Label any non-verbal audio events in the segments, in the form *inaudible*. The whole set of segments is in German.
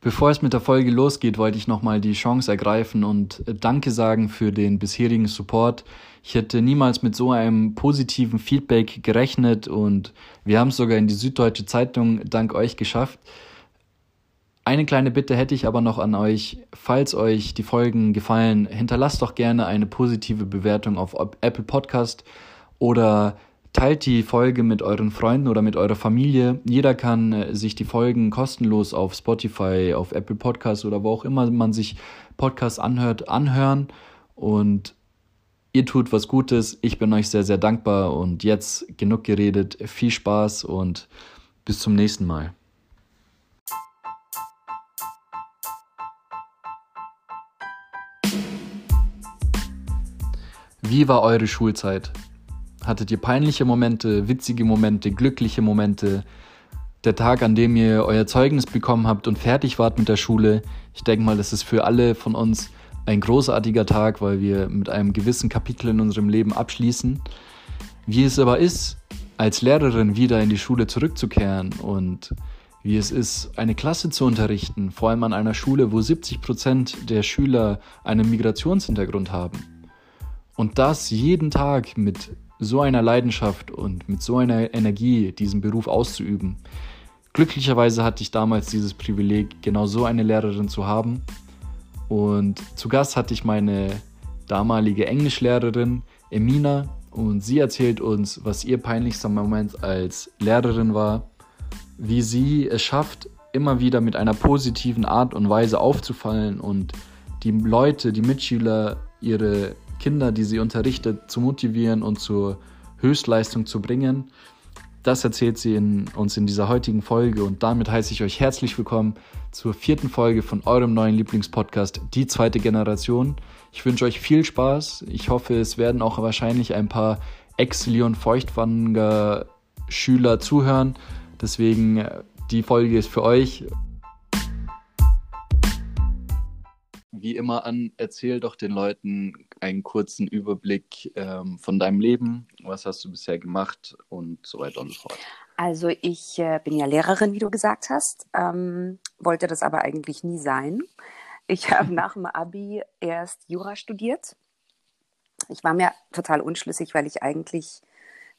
Bevor es mit der Folge losgeht, wollte ich nochmal die Chance ergreifen und Danke sagen für den bisherigen Support. Ich hätte niemals mit so einem positiven Feedback gerechnet und wir haben es sogar in die Süddeutsche Zeitung dank euch geschafft. Eine kleine Bitte hätte ich aber noch an euch. Falls euch die Folgen gefallen, hinterlasst doch gerne eine positive Bewertung auf Apple Podcast oder teilt die Folge mit euren Freunden oder mit eurer Familie. Jeder kann äh, sich die Folgen kostenlos auf Spotify, auf Apple Podcasts oder wo auch immer man sich Podcasts anhört, anhören. Und ihr tut was Gutes. Ich bin euch sehr, sehr dankbar. Und jetzt genug geredet. Viel Spaß und bis zum nächsten Mal. Wie war eure Schulzeit? Hattet ihr peinliche Momente, witzige Momente, glückliche Momente? Der Tag, an dem ihr euer Zeugnis bekommen habt und fertig wart mit der Schule, ich denke mal, das ist für alle von uns ein großartiger Tag, weil wir mit einem gewissen Kapitel in unserem Leben abschließen. Wie es aber ist, als Lehrerin wieder in die Schule zurückzukehren und wie es ist, eine Klasse zu unterrichten, vor allem an einer Schule, wo 70 Prozent der Schüler einen Migrationshintergrund haben. Und das jeden Tag mit so einer Leidenschaft und mit so einer Energie diesen Beruf auszuüben. Glücklicherweise hatte ich damals dieses Privileg, genau so eine Lehrerin zu haben. Und zu Gast hatte ich meine damalige Englischlehrerin Emina und sie erzählt uns, was ihr peinlichster Moment als Lehrerin war, wie sie es schafft, immer wieder mit einer positiven Art und Weise aufzufallen und die Leute, die Mitschüler, ihre Kinder, die sie unterrichtet, zu motivieren und zur Höchstleistung zu bringen. Das erzählt sie in, uns in dieser heutigen Folge und damit heiße ich euch herzlich willkommen zur vierten Folge von eurem neuen Lieblingspodcast, Die zweite Generation. Ich wünsche euch viel Spaß. Ich hoffe, es werden auch wahrscheinlich ein paar Ex-Leon Feuchtwanger Schüler zuhören. Deswegen, äh, die Folge ist für euch. wie immer an, erzähl doch den Leuten einen kurzen Überblick ähm, von deinem Leben. Was hast du bisher gemacht und so weiter und so fort. Also ich äh, bin ja Lehrerin, wie du gesagt hast, ähm, wollte das aber eigentlich nie sein. Ich *laughs* habe nach dem Abi erst Jura studiert. Ich war mir total unschlüssig, weil ich eigentlich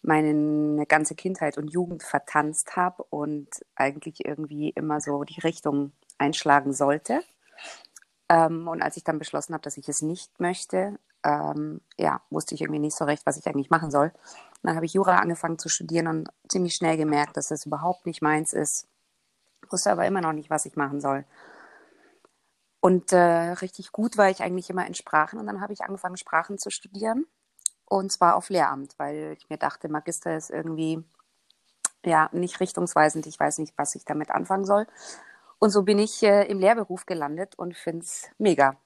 meine ganze Kindheit und Jugend vertanzt habe und eigentlich irgendwie immer so die Richtung einschlagen sollte. Ähm, und als ich dann beschlossen habe, dass ich es nicht möchte, ähm, ja, wusste ich irgendwie nicht so recht, was ich eigentlich machen soll. dann habe ich Jura angefangen zu studieren und ziemlich schnell gemerkt, dass das überhaupt nicht meins ist. Wusste aber immer noch nicht, was ich machen soll. Und äh, richtig gut war ich eigentlich immer in Sprachen. Und dann habe ich angefangen, Sprachen zu studieren. Und zwar auf Lehramt, weil ich mir dachte, Magister ist irgendwie ja nicht richtungsweisend. Ich weiß nicht, was ich damit anfangen soll. Und so bin ich äh, im Lehrberuf gelandet und finde es mega.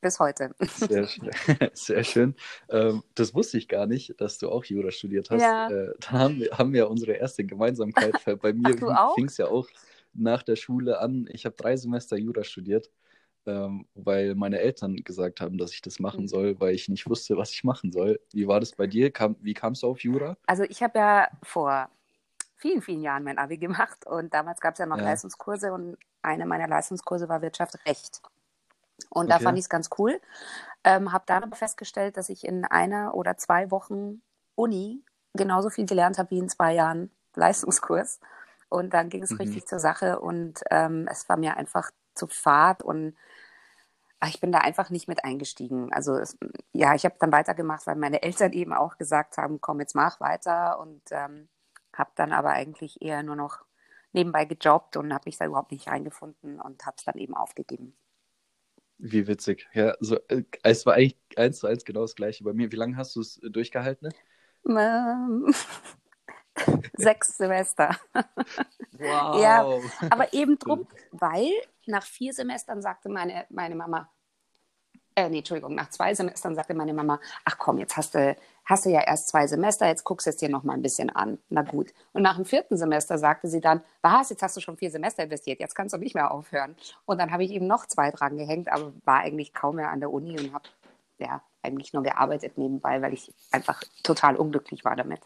Bis heute. Sehr schön. *laughs* Sehr schön. Ähm, das wusste ich gar nicht, dass du auch Jura studiert hast. Ja. Äh, da haben wir, haben wir unsere erste Gemeinsamkeit. Bei *laughs* mir fing es ja auch nach der Schule an. Ich habe drei Semester Jura studiert, ähm, weil meine Eltern gesagt haben, dass ich das machen mhm. soll, weil ich nicht wusste, was ich machen soll. Wie war das bei dir? Kam, wie kamst du auf Jura? Also ich habe ja vor vielen, vielen Jahren mein Abi gemacht und damals gab es ja noch ja. Leistungskurse und eine meiner Leistungskurse war Wirtschaft Recht. Und okay. da fand ich es ganz cool. Ähm, habe dann aber festgestellt, dass ich in einer oder zwei Wochen Uni genauso viel gelernt habe wie in zwei Jahren Leistungskurs. Und dann ging es mhm. richtig zur Sache und ähm, es war mir einfach zu fad und ach, ich bin da einfach nicht mit eingestiegen. Also es, ja, ich habe dann weitergemacht, weil meine Eltern eben auch gesagt haben, komm, jetzt mach weiter und ähm, habe dann aber eigentlich eher nur noch nebenbei gejobbt und habe mich da überhaupt nicht reingefunden und habe es dann eben aufgegeben. Wie witzig. Ja, so, äh, es war eigentlich eins zu eins genau das gleiche bei mir. Wie lange hast du es durchgehalten? Ähm, *laughs* sechs Semester. *laughs* Wow. Ja, aber eben drum, *laughs* weil nach vier Semestern sagte meine, meine Mama, äh, nee, Entschuldigung, nach zwei Semestern sagte meine Mama, ach komm, jetzt hast du, hast du ja erst zwei Semester, jetzt guckst du es dir noch mal ein bisschen an. Na gut. Und nach dem vierten Semester sagte sie dann, was, jetzt hast du schon vier Semester investiert, jetzt kannst du nicht mehr aufhören. Und dann habe ich eben noch zwei dran gehängt, aber war eigentlich kaum mehr an der Uni und habe ja eigentlich nur gearbeitet nebenbei, weil ich einfach total unglücklich war damit.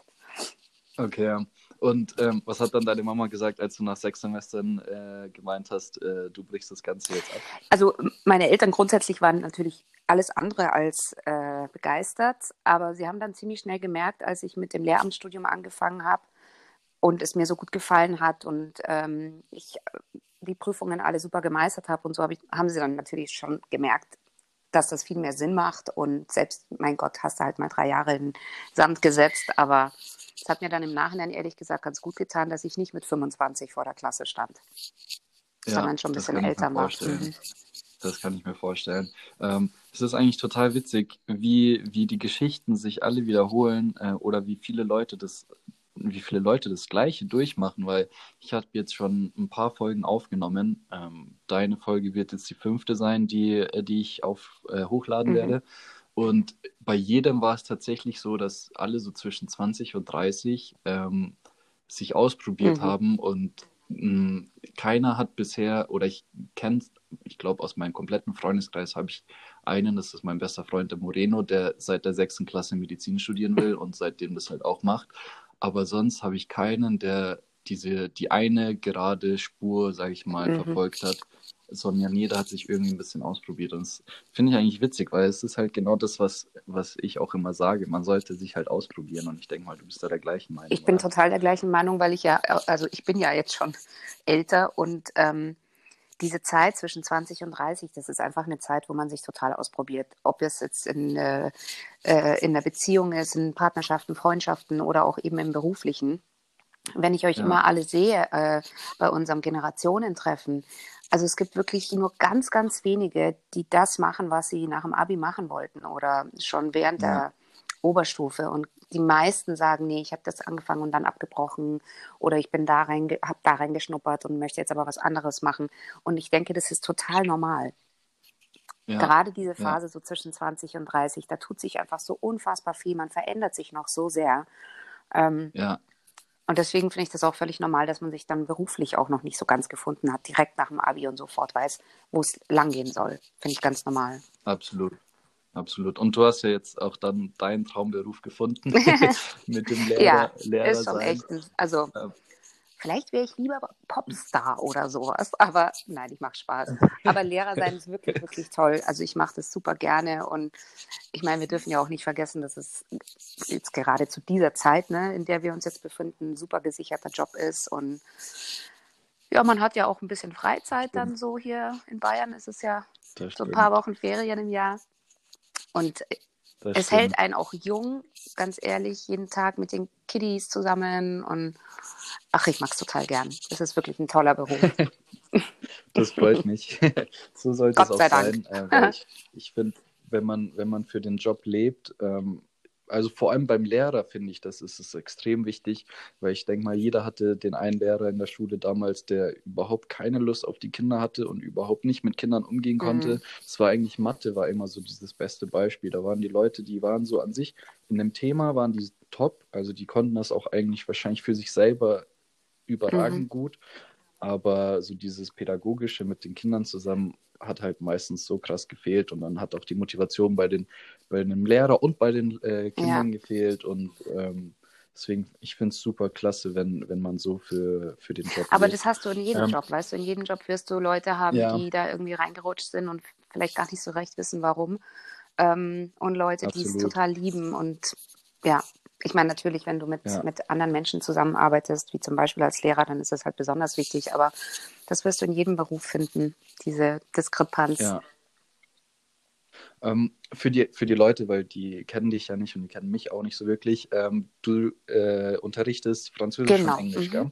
Okay, Und ähm, was hat dann deine Mama gesagt, als du nach sechs Semestern äh, gemeint hast, äh, du brichst das Ganze jetzt ab? Also meine Eltern grundsätzlich waren natürlich alles andere als äh, begeistert, aber sie haben dann ziemlich schnell gemerkt, als ich mit dem Lehramtsstudium angefangen habe und es mir so gut gefallen hat und ähm, ich die Prüfungen alle super gemeistert habe und so hab ich, haben sie dann natürlich schon gemerkt, dass das viel mehr Sinn macht und selbst, mein Gott, hast du halt mal drei Jahre in Sand gesetzt, aber es hat mir dann im Nachhinein ehrlich gesagt ganz gut getan, dass ich nicht mit 25 vor der Klasse stand, ja, sondern schon ein bisschen älter war. Mhm. Das kann ich mir vorstellen. Ähm, es ist eigentlich total witzig, wie, wie die Geschichten sich alle wiederholen äh, oder wie viele Leute das wie viele Leute das Gleiche durchmachen, weil ich habe jetzt schon ein paar Folgen aufgenommen. Ähm, deine Folge wird jetzt die fünfte sein, die, äh, die ich auf, äh, hochladen mhm. werde. Und bei jedem war es tatsächlich so, dass alle so zwischen 20 und 30 ähm, sich ausprobiert mhm. haben und mh, mm, keiner hat bisher, oder ich kenne, ich glaube, aus meinem kompletten Freundeskreis habe ich einen, das ist mein bester Freund, der Moreno, der seit der sechsten Klasse Medizin studieren will *laughs* und seitdem das halt auch macht. Aber sonst habe ich keinen, der diese, die eine gerade Spur, sage ich mal, mhm. verfolgt hat, sondern jeder hat sich irgendwie ein bisschen ausprobiert. Und das finde ich eigentlich witzig, weil es ist halt genau das, was, was ich auch immer sage. Man sollte sich halt ausprobieren. Und ich denke mal, du bist da der gleichen Meinung. Ich bin oder? total der gleichen Meinung, weil ich ja, also ich bin ja jetzt schon älter und ähm, diese Zeit zwischen 20 und 30, das ist einfach eine Zeit, wo man sich total ausprobiert. Ob es jetzt in, äh, äh in der Beziehung ist, in Partnerschaften, Freundschaften oder auch eben im beruflichen. Wenn ich euch ja. immer alle sehe äh, bei unserem Generationentreffen, also es gibt wirklich nur ganz, ganz wenige, die das machen, was sie nach dem Abi machen wollten oder schon während ja. der Oberstufe. Und die meisten sagen, nee, ich habe das angefangen und dann abgebrochen oder ich bin da rein, habe da reingeschnuppert und möchte jetzt aber was anderes machen. Und ich denke, das ist total normal. Ja. Gerade diese Phase ja. so zwischen 20 und 30, da tut sich einfach so unfassbar viel, man verändert sich noch so sehr. Ähm, ja. Und deswegen finde ich das auch völlig normal, dass man sich dann beruflich auch noch nicht so ganz gefunden hat, direkt nach dem Abi und sofort weiß, wo es langgehen soll. Finde ich ganz normal. Absolut. Absolut. Und du hast ja jetzt auch dann deinen Traumberuf gefunden *laughs* *laughs* mit dem Lehrer. ja, Lehrer ist schon sein. echt. Also ja. vielleicht wäre ich lieber Popstar oder sowas, aber nein, ich mache Spaß. Aber Lehrer sein ist wirklich, wirklich toll. Also ich mache das super gerne und ich meine, wir dürfen ja auch nicht vergessen, dass es jetzt gerade zu dieser Zeit, ne, in der wir uns jetzt befinden, ein super gesicherter Job ist und ja, man hat ja auch ein bisschen Freizeit dann so hier in Bayern. Ist es ja so ein paar Wochen Ferien im Jahr. Und das es stimmt. hält einen auch jung, ganz ehrlich, jeden Tag mit den Kiddies zusammen und ach, ich mag es total gern. Es ist wirklich ein toller Beruf. *laughs* das freut mich. *laughs* so sollte Gott es auch sein. Äh, ich, *laughs* ich finde, wenn man, wenn man für den Job lebt, ähm, also vor allem beim Lehrer finde ich, das ist es extrem wichtig, weil ich denke mal, jeder hatte den einen Lehrer in der Schule damals, der überhaupt keine Lust auf die Kinder hatte und überhaupt nicht mit Kindern umgehen konnte. Es mhm. war eigentlich Mathe, war immer so dieses beste Beispiel. Da waren die Leute, die waren so an sich in dem Thema, waren die top, also die konnten das auch eigentlich wahrscheinlich für sich selber überragend mhm. gut. Aber so dieses Pädagogische mit den Kindern zusammen hat halt meistens so krass gefehlt und dann hat auch die Motivation bei den bei dem Lehrer und bei den äh, Kindern ja. gefehlt und ähm, deswegen ich finde es super klasse, wenn wenn man so für für den Job. Aber lebt. das hast du in jedem ähm, Job, weißt du, in jedem Job wirst du Leute haben, ja. die da irgendwie reingerutscht sind und vielleicht gar nicht so recht wissen, warum ähm, und Leute, die es total lieben und ja, ich meine, natürlich, wenn du mit, ja. mit anderen Menschen zusammenarbeitest, wie zum Beispiel als Lehrer, dann ist das halt besonders wichtig. Aber das wirst du in jedem Beruf finden, diese Diskrepanz. Ja. Ähm, für, die, für die Leute, weil die kennen dich ja nicht und die kennen mich auch nicht so wirklich. Ähm, du äh, unterrichtest Französisch genau. und Englisch, mhm. gell?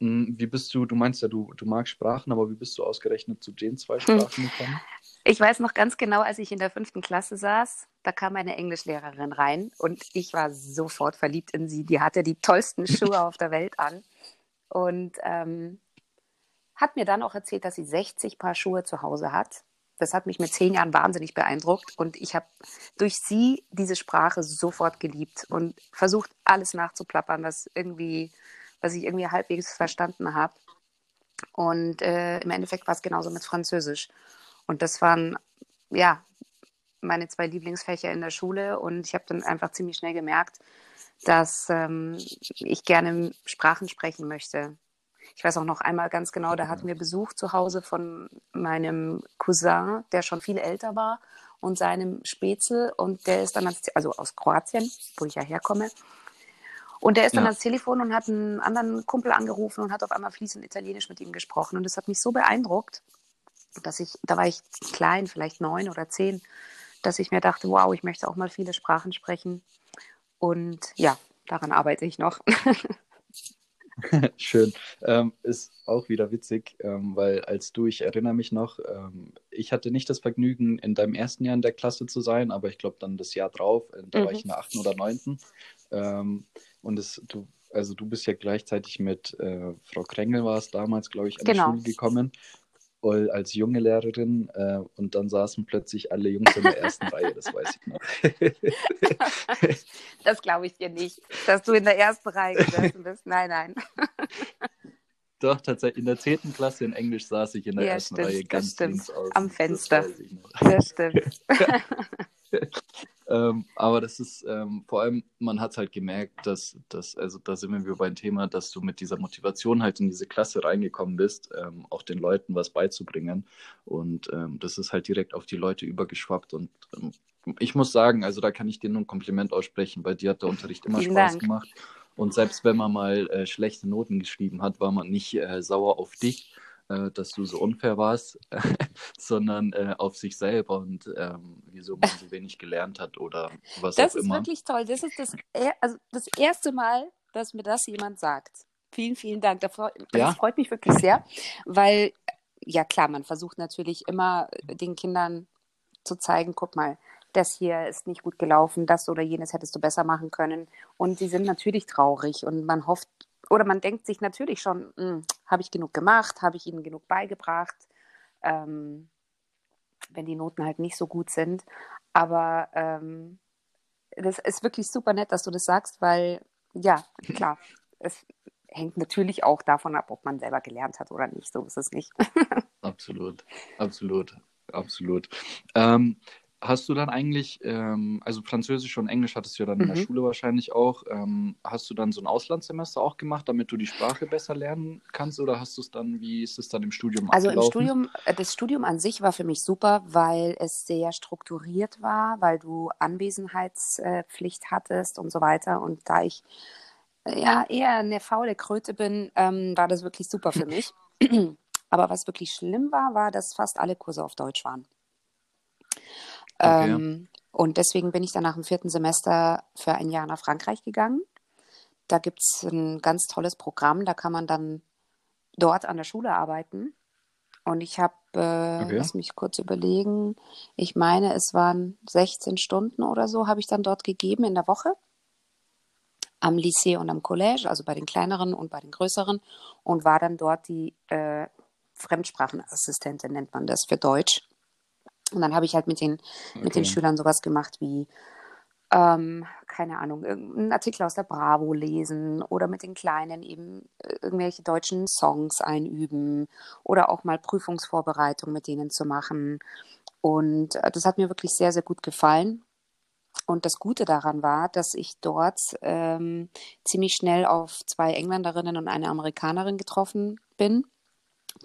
Hm, wie bist du, du meinst ja, du, du magst Sprachen, aber wie bist du ausgerechnet zu den zwei Sprachen gekommen? Ich weiß noch ganz genau, als ich in der fünften Klasse saß, da kam eine Englischlehrerin rein und ich war sofort verliebt in sie. Die hatte die tollsten *laughs* Schuhe auf der Welt an und ähm, hat mir dann auch erzählt, dass sie 60 Paar Schuhe zu Hause hat. Das hat mich mit zehn Jahren wahnsinnig beeindruckt und ich habe durch sie diese Sprache sofort geliebt und versucht, alles nachzuplappern, was irgendwie, was ich irgendwie halbwegs verstanden habe. Und äh, im Endeffekt war es genauso mit Französisch. Und das waren, ja, meine zwei Lieblingsfächer in der Schule. Und ich habe dann einfach ziemlich schnell gemerkt, dass ähm, ich gerne Sprachen sprechen möchte. Ich weiß auch noch einmal ganz genau, da hatten wir Besuch zu Hause von meinem Cousin, der schon viel älter war, und seinem Spätzle. Und der ist dann, als, also aus Kroatien, wo ich ja herkomme. Und der ist dann ja. ans Telefon und hat einen anderen Kumpel angerufen und hat auf einmal fließend Italienisch mit ihm gesprochen. Und das hat mich so beeindruckt, dass ich, da war ich klein, vielleicht neun oder zehn, dass ich mir dachte, wow, ich möchte auch mal viele Sprachen sprechen. Und ja, daran arbeite ich noch. *laughs* *laughs* Schön. Ähm, ist auch wieder witzig, ähm, weil als du, ich erinnere mich noch, ähm, ich hatte nicht das Vergnügen, in deinem ersten Jahr in der Klasse zu sein, aber ich glaube dann das Jahr drauf, da mhm. war ich in der achten oder neunten. Ähm, und es, du, also du bist ja gleichzeitig mit äh, Frau Krengel war es damals, glaube ich, an genau. die Schule gekommen als junge Lehrerin äh, und dann saßen plötzlich alle Jungs in der ersten Reihe, das weiß ich noch. *laughs* das glaube ich dir nicht, dass du in der ersten Reihe gesessen bist. Nein, nein. *laughs* Doch, tatsächlich. In der zehnten Klasse in Englisch saß ich in der ja, ersten stimmt, Reihe ganz links aus. Am Fenster. Das, das stimmt. *laughs* ähm, aber das ist ähm, vor allem, man hat halt gemerkt, dass, dass, also da sind wir beim Thema, dass du mit dieser Motivation halt in diese Klasse reingekommen bist, ähm, auch den Leuten was beizubringen. Und ähm, das ist halt direkt auf die Leute übergeschwappt. Und ähm, ich muss sagen, also da kann ich dir nur ein Kompliment aussprechen. Bei dir hat der Unterricht immer Vielen Spaß Dank. gemacht. Und selbst wenn man mal äh, schlechte Noten geschrieben hat, war man nicht äh, sauer auf dich, äh, dass du so unfair warst, *laughs* sondern äh, auf sich selber und ähm, wieso man so wenig gelernt hat oder was das auch immer. Das ist wirklich toll. Das ist das, also das erste Mal, dass mir das jemand sagt. Vielen, vielen Dank. Das freut, ja? das freut mich wirklich sehr, weil, ja klar, man versucht natürlich immer den Kindern zu zeigen, guck mal, das hier ist nicht gut gelaufen, das oder jenes hättest du besser machen können. Und sie sind natürlich traurig und man hofft oder man denkt sich natürlich schon, hm, habe ich genug gemacht, habe ich ihnen genug beigebracht, ähm, wenn die Noten halt nicht so gut sind. Aber ähm, das ist wirklich super nett, dass du das sagst, weil ja, klar, *laughs* es hängt natürlich auch davon ab, ob man selber gelernt hat oder nicht. So ist es nicht. *laughs* absolut, absolut, absolut. Ähm, hast du dann eigentlich, ähm, also Französisch und Englisch hattest du ja dann mhm. in der mhm. Schule wahrscheinlich auch, ähm, hast du dann so ein Auslandssemester auch gemacht, damit du die Sprache besser lernen kannst oder hast du es dann, wie ist es dann im Studium Also abgelaufen? im Studium, äh, das Studium an sich war für mich super, weil es sehr strukturiert war, weil du Anwesenheitspflicht hattest und so weiter und da ich äh, ja eher eine faule Kröte bin, ähm, war das wirklich super für mich. *clears throat* Aber was wirklich schlimm war, war, dass fast alle Kurse auf Deutsch waren. Okay. Ähm, und deswegen bin ich dann nach dem vierten Semester für ein Jahr nach Frankreich gegangen. Da gibt es ein ganz tolles Programm, da kann man dann dort an der Schule arbeiten. Und ich habe, äh, okay. lass mich kurz überlegen, ich meine, es waren 16 Stunden oder so, habe ich dann dort gegeben in der Woche. Am Lycée und am Collège, also bei den kleineren und bei den größeren. Und war dann dort die äh, Fremdsprachenassistentin, nennt man das, für Deutsch. Und dann habe ich halt mit den, okay. mit den Schülern sowas gemacht wie, ähm, keine Ahnung, irgendeinen Artikel aus der Bravo lesen oder mit den Kleinen eben äh, irgendwelche deutschen Songs einüben oder auch mal Prüfungsvorbereitung mit denen zu machen. Und äh, das hat mir wirklich sehr, sehr gut gefallen. Und das Gute daran war, dass ich dort ähm, ziemlich schnell auf zwei Engländerinnen und eine Amerikanerin getroffen bin,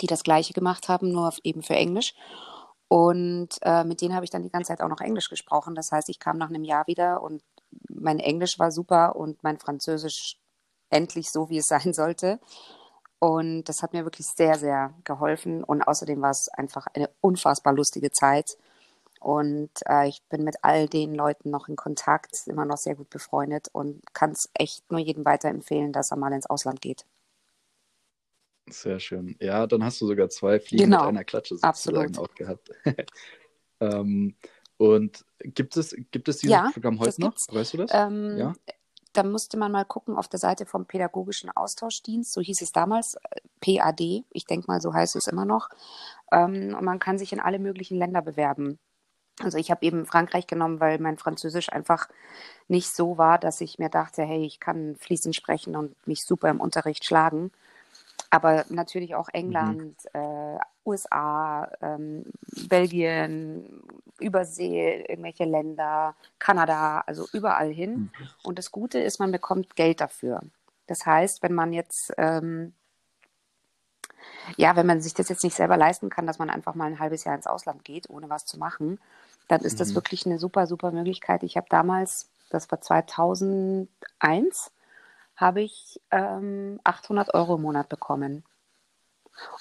die das gleiche gemacht haben, nur eben für Englisch. Und äh, mit denen habe ich dann die ganze Zeit auch noch Englisch gesprochen. Das heißt, ich kam nach einem Jahr wieder und mein Englisch war super und mein Französisch endlich so, wie es *laughs* sein sollte. Und das hat mir wirklich sehr, sehr geholfen. Und außerdem war es einfach eine unfassbar lustige Zeit. Und äh, ich bin mit all den Leuten noch in Kontakt, immer noch sehr gut befreundet und kann es echt nur jedem weiterempfehlen, dass er mal ins Ausland geht. Sehr schön. Ja, dann hast du sogar zwei Fliegen genau. mit einer Klatsche sozusagen Absolut. auch gehabt. *laughs* ähm, und gibt es, gibt es dieses ja, Programm heute noch? Weißt du das? Ähm, ja. Da musste man mal gucken auf der Seite vom Pädagogischen Austauschdienst, so hieß es damals, äh, PAD, ich denke mal, so heißt es immer noch. Ähm, und man kann sich in alle möglichen Länder bewerben. Also ich habe eben Frankreich genommen, weil mein Französisch einfach nicht so war, dass ich mir dachte, hey, ich kann fließend sprechen und mich super im Unterricht schlagen. Aber natürlich auch mhm. England, mhm. äh, USA, ähm, Belgien, Übersee, irgendwelche Länder, Kanada, also überall hin. Mhm. Und das Gute ist, man bekommt Geld dafür. Das heißt, wenn man jetzt, ähm, ja, wenn man sich das jetzt nicht selber leisten kann, dass man einfach mal ein halbes Jahr ins Ausland geht, ohne was zu machen, dann ist mhm. das wirklich eine super, super Möglichkeit. Ich habe damals, das war 2001, habe ich ähm, 800 Euro im Monat bekommen.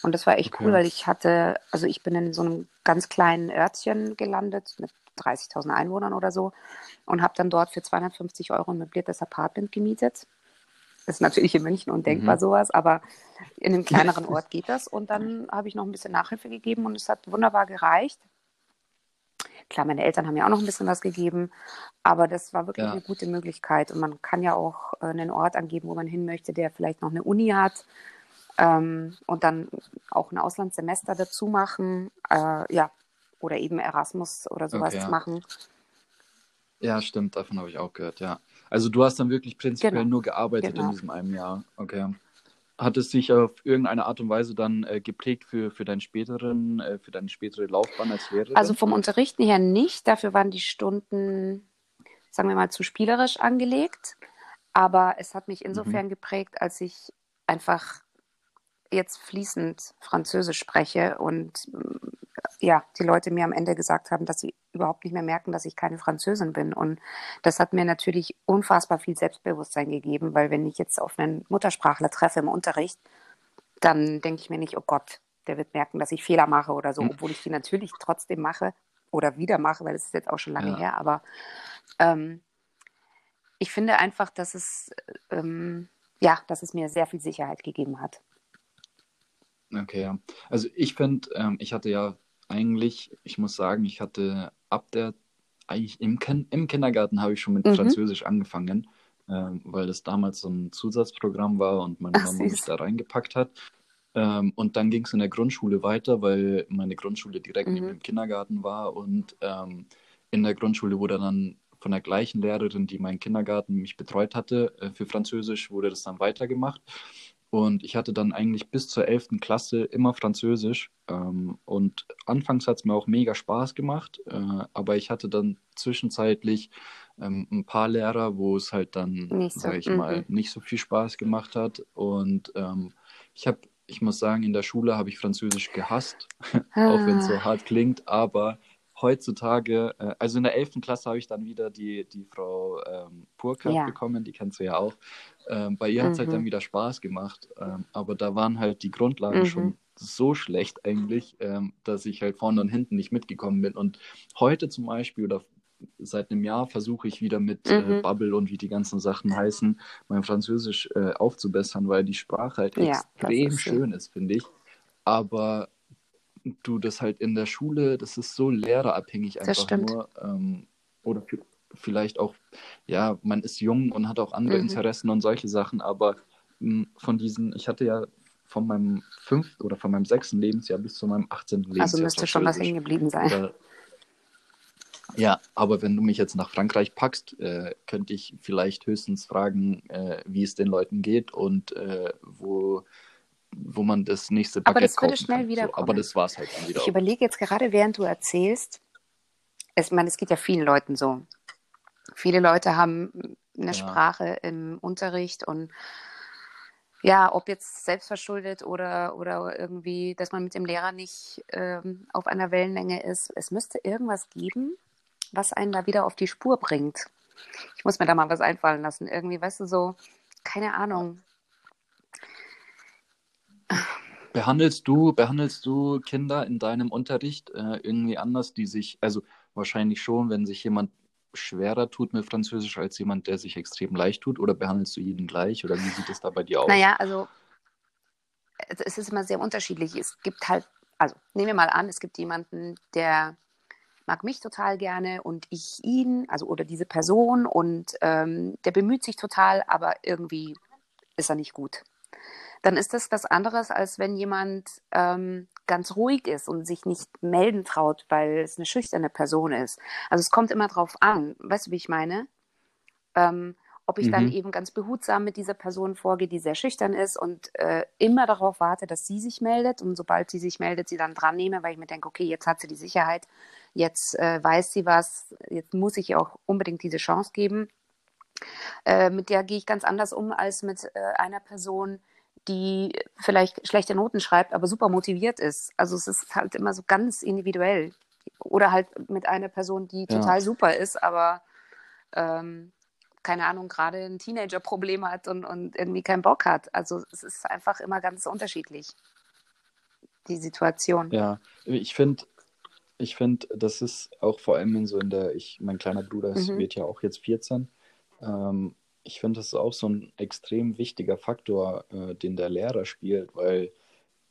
Und das war echt okay. cool, weil ich hatte, also ich bin in so einem ganz kleinen Örtchen gelandet mit 30.000 Einwohnern oder so und habe dann dort für 250 Euro ein möbliertes Apartment gemietet. Das ist natürlich in München undenkbar mhm. sowas, aber in einem *laughs* kleineren Ort geht das. Und dann habe ich noch ein bisschen Nachhilfe gegeben und es hat wunderbar gereicht. Klar, meine Eltern haben ja auch noch ein bisschen was gegeben, aber das war wirklich ja. eine gute Möglichkeit. Und man kann ja auch äh, einen Ort angeben, wo man hin möchte, der vielleicht noch eine Uni hat ähm, und dann auch ein Auslandssemester dazu machen, äh, ja, oder eben Erasmus oder sowas okay, machen. Ja, stimmt, davon habe ich auch gehört, ja. Also du hast dann wirklich prinzipiell genau. nur gearbeitet genau. in diesem einem Jahr, okay. Hat es sich auf irgendeine Art und Weise dann äh, geprägt für, für, deinen späteren, äh, für deine spätere Laufbahn als Lehrerin? Also vom Unterrichten her nicht, dafür waren die Stunden, sagen wir mal, zu spielerisch angelegt. Aber es hat mich insofern mhm. geprägt, als ich einfach jetzt fließend Französisch spreche und ja, die Leute mir am Ende gesagt haben, dass sie überhaupt nicht mehr merken, dass ich keine Französin bin. Und das hat mir natürlich unfassbar viel Selbstbewusstsein gegeben, weil wenn ich jetzt auf einen Muttersprachler treffe im Unterricht, dann denke ich mir nicht, oh Gott, der wird merken, dass ich Fehler mache oder so, hm. obwohl ich die natürlich trotzdem mache oder wieder mache, weil es ist jetzt auch schon lange ja. her. Aber ähm, ich finde einfach, dass es ähm, ja, dass es mir sehr viel Sicherheit gegeben hat. Okay, ja. Also ich finde, ähm, ich hatte ja eigentlich, ich muss sagen, ich hatte ab der, eigentlich im, im Kindergarten habe ich schon mit mhm. Französisch angefangen, ähm, weil das damals so ein Zusatzprogramm war und meine Ach, Mama süß. mich da reingepackt hat. Ähm, und dann ging es in der Grundschule weiter, weil meine Grundschule direkt mhm. neben dem Kindergarten war und ähm, in der Grundschule wurde dann von der gleichen Lehrerin, die meinen Kindergarten mich betreut hatte, äh, für Französisch wurde das dann weitergemacht. Und ich hatte dann eigentlich bis zur 11. Klasse immer Französisch. Ähm, und anfangs hat es mir auch mega Spaß gemacht. Äh, aber ich hatte dann zwischenzeitlich ähm, ein paar Lehrer, wo es halt dann, so. sage ich mhm. mal, nicht so viel Spaß gemacht hat. Und ähm, ich habe, ich muss sagen, in der Schule habe ich Französisch gehasst, *laughs* ah. auch wenn es so hart klingt. Aber heutzutage, äh, also in der 11. Klasse habe ich dann wieder die, die Frau ähm, Purkat ja. bekommen, die kennst du ja auch. Ähm, bei ihr hat es halt dann mhm. wieder Spaß gemacht, ähm, aber da waren halt die Grundlagen mhm. schon so schlecht eigentlich, ähm, dass ich halt vorne und hinten nicht mitgekommen bin. Und heute zum Beispiel oder seit einem Jahr versuche ich wieder mit äh, mhm. äh, Bubble und wie die ganzen Sachen heißen, mein Französisch äh, aufzubessern, weil die Sprache halt ja, extrem ist schön ist, finde ich. Aber du das halt in der Schule, das ist so lehrerabhängig einfach nur. Ähm, oder vielleicht auch, ja, man ist jung und hat auch andere mhm. Interessen und solche Sachen, aber mh, hm, von diesen, ich hatte ja von meinem fünften oder von meinem sechsten Lebensjahr bis zu meinem 18. Lebensjahr. Also müsste schon was hängen geblieben sein. Oder, ja, aber wenn du mich jetzt nach Frankreich packst, äh, könnte ich vielleicht höchstens fragen, äh, wie es den Leuten geht und äh, wo, wo man das nächste Paket Aber das würde schnell wieder so, Aber das war es halt dann wieder. Ich überlege jetzt gerade, während du erzählst, es, meine, es geht ja vielen Leuten so. Viele Leute haben eine ja. Sprache im Unterricht und ja, ob jetzt selbstverschuldet oder, oder irgendwie, dass man mit dem Lehrer nicht ähm, auf einer Wellenlänge ist. Es müsste irgendwas geben, was einen da wieder auf die Spur bringt. Ich muss mir da mal was einfallen lassen. Irgendwie, weißt du, so, keine Ahnung. Behandelst du, behandelst du Kinder in deinem Unterricht äh, irgendwie anders, die sich, also wahrscheinlich schon, wenn sich jemand schwerer tut mit Französisch als jemand, der sich extrem leicht tut? Oder behandelst du jeden gleich? Oder wie sieht es da bei dir aus? Naja, also es ist immer sehr unterschiedlich. Es gibt halt, also nehmen wir mal an, es gibt jemanden, der mag mich total gerne und ich ihn, also oder diese Person und ähm, der bemüht sich total, aber irgendwie ist er nicht gut dann ist das was anderes, als wenn jemand ähm, ganz ruhig ist und sich nicht melden traut, weil es eine schüchterne Person ist. Also es kommt immer drauf an. Weißt du, wie ich meine? Ähm, ob ich mhm. dann eben ganz behutsam mit dieser Person vorgehe, die sehr schüchtern ist und äh, immer darauf warte, dass sie sich meldet. Und sobald sie sich meldet, sie dann dran nehme, weil ich mir denke, okay, jetzt hat sie die Sicherheit, jetzt äh, weiß sie was, jetzt muss ich ihr auch unbedingt diese Chance geben. Äh, mit der gehe ich ganz anders um als mit äh, einer Person, die vielleicht schlechte Noten schreibt, aber super motiviert ist. Also es ist halt immer so ganz individuell. Oder halt mit einer Person, die total ja. super ist, aber ähm, keine Ahnung, gerade ein Teenager-Problem hat und, und irgendwie keinen Bock hat. Also es ist einfach immer ganz unterschiedlich, die Situation. Ja, ich finde, ich finde, das ist auch vor allem in so in der, ich, mein kleiner Bruder mhm. wird ja auch jetzt 14. Ähm, ich finde, das ist auch so ein extrem wichtiger Faktor, äh, den der Lehrer spielt, weil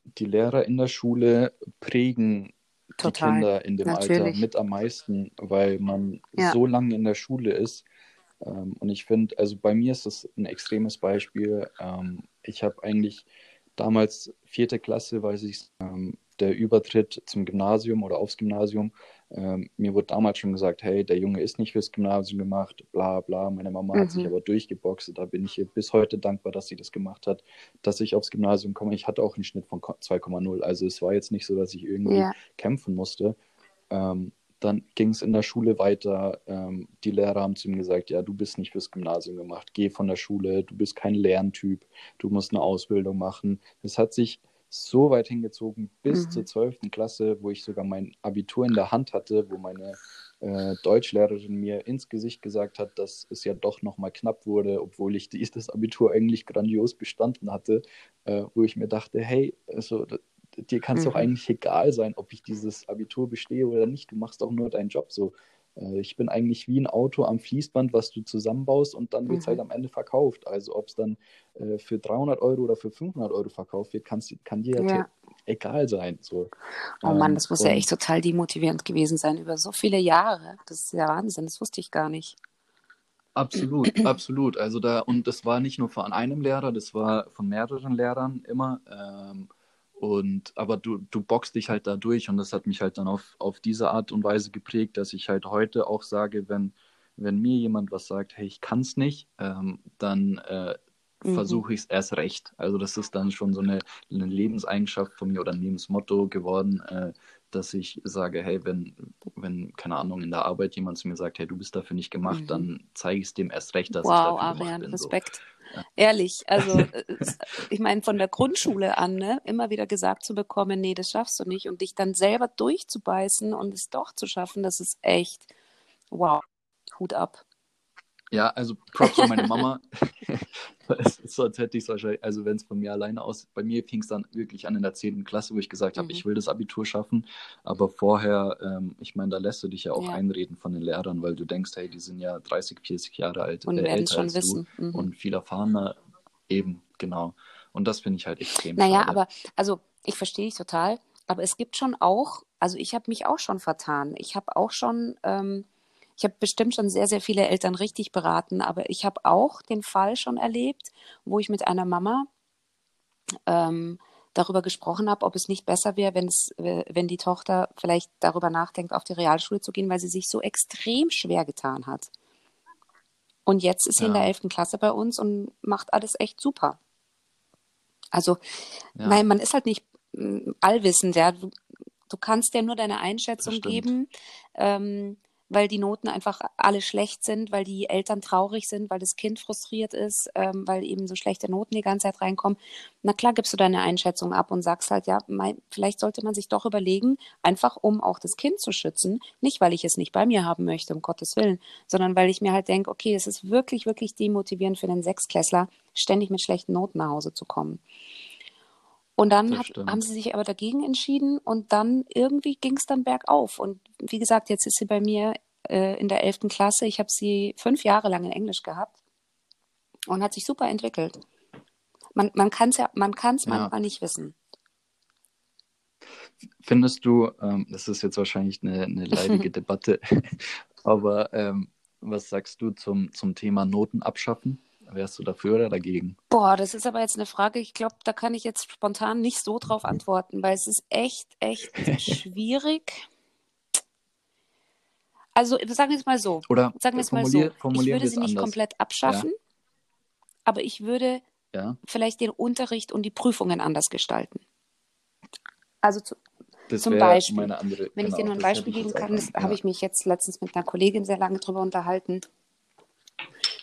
die Lehrer in der Schule prägen Total. die Kinder in dem Natürlich. Alter mit am meisten, weil man ja. so lange in der Schule ist. Ähm, und ich finde, also bei mir ist das ein extremes Beispiel. Ähm, ich habe eigentlich damals vierte Klasse, weiß ich, ähm, der Übertritt zum Gymnasium oder aufs Gymnasium. Ähm, mir wurde damals schon gesagt, hey, der Junge ist nicht fürs Gymnasium gemacht, bla bla. Meine Mama mhm. hat sich mhm. aber durchgeboxt. Da bin ich ihr bis heute dankbar, dass sie das gemacht hat, dass ich aufs Gymnasium komme. Ich hatte auch einen Schnitt von 2,0. Also es war jetzt nicht so, dass ich irgendwie ja. kämpfen musste. Ähm, dann ging es in der Schule weiter. Ähm, die Lehrer haben zu ihm gesagt, ja, du bist nicht fürs Gymnasium gemacht, geh von der Schule, du bist kein Lerntyp, du musst eine Ausbildung machen. Es hat sich so weit hingezogen bis mhm. zur 12. Klasse, wo ich sogar mein Abitur in der Hand hatte, wo meine äh, Deutschlehrerin mir ins Gesicht gesagt hat, dass es ja doch nochmal knapp wurde, obwohl ich das Abitur eigentlich grandios bestanden hatte, äh, wo ich mir dachte, hey, also dir kann es mhm. doch eigentlich egal sein, ob ich dieses Abitur bestehe oder nicht. Du machst doch nur deinen Job so. Äh, ich bin eigentlich wie ein Auto am Fließband, was du zusammenbaust und dann wird es halt mhm. halt am Ende verkauft. Also ob es dann äh, für 300 Euro oder für 500 Euro verkauft wird, kann dir ja. egal sein. So. Oh Mann, das muss ähm, ja echt total demotivierend gewesen sein über so viele Jahre. Das ist ja Wahnsinn, das wusste ich gar nicht. Absolut, *clears throat* absolut. Also da, und das war nicht nur von einem Lehrer, das war von mehreren Lehrern immer. Ähm, und aber du, du boxst dich halt da durch und das hat mich halt dann auf, auf diese Art und Weise geprägt, dass ich halt heute auch sage, wenn, wenn mir jemand was sagt, hey, ich kann es nicht, ähm, dann äh, mhm. versuche ich es erst recht. Also das ist dann schon so eine, eine Lebenseigenschaft von mir oder ein Lebensmotto geworden, äh, dass ich sage, hey, wenn, wenn, keine Ahnung, in der Arbeit jemand zu mir sagt, hey, du bist dafür nicht gemacht, mhm. dann zeige ich es dem erst recht, dass wow, ich dafür Arian, gemacht bin. Respekt. So. Ehrlich, also äh, ich meine, von der Grundschule an, ne, immer wieder gesagt zu bekommen, nee, das schaffst du nicht und dich dann selber durchzubeißen und es doch zu schaffen, das ist echt, wow, Hut ab. Ja, also Props an meine Mama. *laughs* Sonst hätte ich es wahrscheinlich, also wenn es von mir alleine aus, bei mir fing es dann wirklich an in der 10. Klasse, wo ich gesagt habe, mhm. ich will das Abitur schaffen. Aber vorher, ähm, ich meine, da lässt du dich ja auch ja. einreden von den Lehrern, weil du denkst, hey, die sind ja 30, 40 Jahre alt, und äh, werden schon wissen. Mhm. und viel erfahrener. Eben, genau. Und das finde ich halt extrem. Naja, schade. aber also ich verstehe dich total, aber es gibt schon auch, also ich habe mich auch schon vertan. Ich habe auch schon. Ähm, ich habe bestimmt schon sehr, sehr viele Eltern richtig beraten, aber ich habe auch den Fall schon erlebt, wo ich mit einer Mama ähm, darüber gesprochen habe, ob es nicht besser wäre, wenn, es, wenn die Tochter vielleicht darüber nachdenkt, auf die Realschule zu gehen, weil sie sich so extrem schwer getan hat. Und jetzt ist sie ja. in der 11. Klasse bei uns und macht alles echt super. Also, ja. nein, man ist halt nicht mm, allwissend, ja. Du, du kannst ja nur deine Einschätzung geben. Ähm, weil die Noten einfach alle schlecht sind, weil die Eltern traurig sind, weil das Kind frustriert ist, ähm, weil eben so schlechte Noten die ganze Zeit reinkommen. Na klar gibst du deine Einschätzung ab und sagst halt, ja, mein, vielleicht sollte man sich doch überlegen, einfach um auch das Kind zu schützen, nicht weil ich es nicht bei mir haben möchte, um Gottes Willen, sondern weil ich mir halt denke, okay, es ist wirklich, wirklich demotivierend für den Sechsklässler, ständig mit schlechten Noten nach Hause zu kommen. Und dann hat, haben sie sich aber dagegen entschieden und dann irgendwie ging es dann bergauf. Und wie gesagt, jetzt ist sie bei mir äh, in der 11. Klasse. Ich habe sie fünf Jahre lang in Englisch gehabt und hat sich super entwickelt. Man, man kann es ja, man kann es ja. manchmal nicht wissen. Findest du, ähm, das ist jetzt wahrscheinlich eine, eine *laughs* leidige Debatte, *laughs* aber ähm, was sagst du zum, zum Thema Noten abschaffen? Wärst du dafür oder dagegen? Boah, das ist aber jetzt eine Frage, ich glaube, da kann ich jetzt spontan nicht so drauf antworten, weil es ist echt, echt *laughs* schwierig. Also sagen wir es mal so. Oder sagen wir es mal so. Ich würde sie nicht anders. komplett abschaffen. Ja. aber ich würde Ja. vielleicht den Unterricht und die Prüfungen anders gestalten. Also zu, Das Zum Beispiel. meine andere. wenn ich genau, dir nur ein Beispiel ich geben kann, das habe ich mich jetzt letztens mit einer Kollegin sehr lange drüber unterhalten.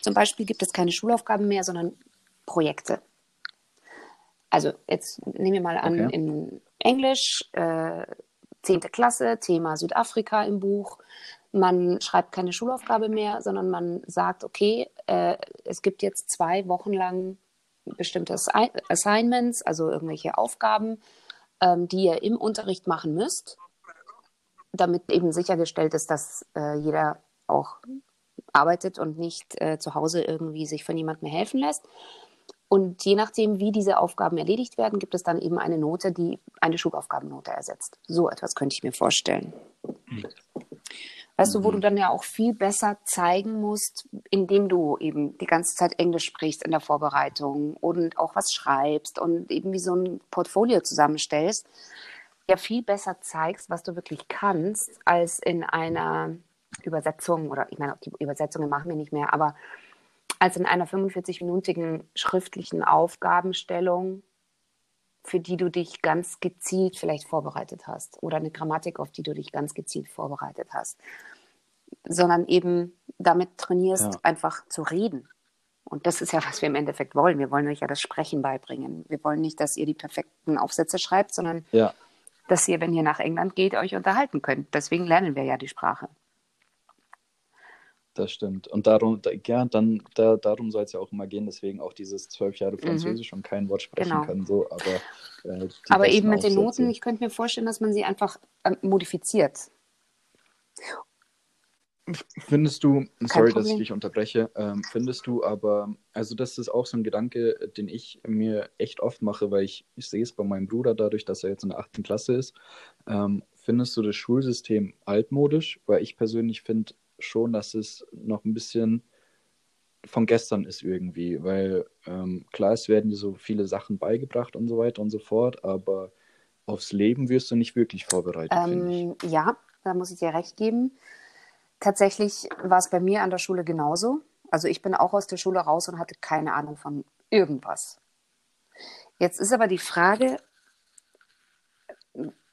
Zum Beispiel gibt es keine Schulaufgaben mehr, sondern Projekte. Also jetzt nehmen wir mal an, Okay. in Englisch, äh, 10. Klasse, Thema Südafrika im Buch. Man schreibt keine Schulaufgabe mehr, sondern man sagt, okay, äh, es gibt jetzt zwei Wochen lang bestimmte Assi- Assignments, also irgendwelche Aufgaben, ähm, die ihr im Unterricht machen müsst, damit eben sichergestellt ist, dass äh, jeder auch arbeitet und nicht äh, zu Hause irgendwie sich von jemandem mehr helfen lässt. Und je nachdem, wie diese Aufgaben erledigt werden, gibt es dann eben eine Note, die eine Schulaufgabennote ersetzt. So etwas könnte ich mir vorstellen. Weißt du, wo du dann ja auch viel besser zeigen musst, indem du eben die ganze Zeit Englisch sprichst in der Vorbereitung und auch was schreibst und eben wie so ein Portfolio zusammenstellst, ja viel besser zeigst, was du wirklich kannst, als in einer Übersetzung oder ich meine, die Übersetzungen machen wir nicht mehr, aber als in einer 45-minütigen schriftlichen Aufgabenstellung, für die du dich ganz gezielt vielleicht vorbereitet hast oder eine Grammatik, auf die du dich ganz gezielt vorbereitet hast, sondern eben damit trainierst, Ja. einfach zu reden. Und das ist ja, was wir im Endeffekt wollen. Wir wollen euch ja das Sprechen beibringen. Wir wollen nicht, dass ihr die perfekten Aufsätze schreibt, sondern Ja, dass ihr, wenn ihr nach England geht, euch unterhalten könnt. Deswegen lernen wir ja die Sprache. Das stimmt. Und darum, da, ja, dann, da, darum soll es ja auch immer gehen, deswegen auch dieses zwölf Jahre Französisch und kein Wort sprechen Mhm. Genau. kann, so, aber äh, Aber eben mit den Aufsätze. Noten, ich könnte mir vorstellen, dass man sie einfach ähm, modifiziert. Findest du, sorry, dass ich Problem. dich unterbreche, ähm, findest du aber, also das ist auch so ein Gedanke, äh, den ich mir echt oft mache, weil ich, ich sehe es bei meinem Bruder dadurch, dass er jetzt in der achten Klasse ist. Ähm, findest du das Schulsystem altmodisch? Weil ich persönlich finde schon, dass es noch ein bisschen von gestern ist irgendwie, weil ähm, klar, es werden dir so viele Sachen beigebracht und so weiter und so fort, aber aufs Leben wirst du nicht wirklich vorbereitet. Ähm, ja, da muss ich dir recht geben. Tatsächlich war es bei mir an der Schule genauso. Also ich bin auch aus der Schule raus und hatte keine Ahnung von irgendwas. Jetzt ist aber die Frage,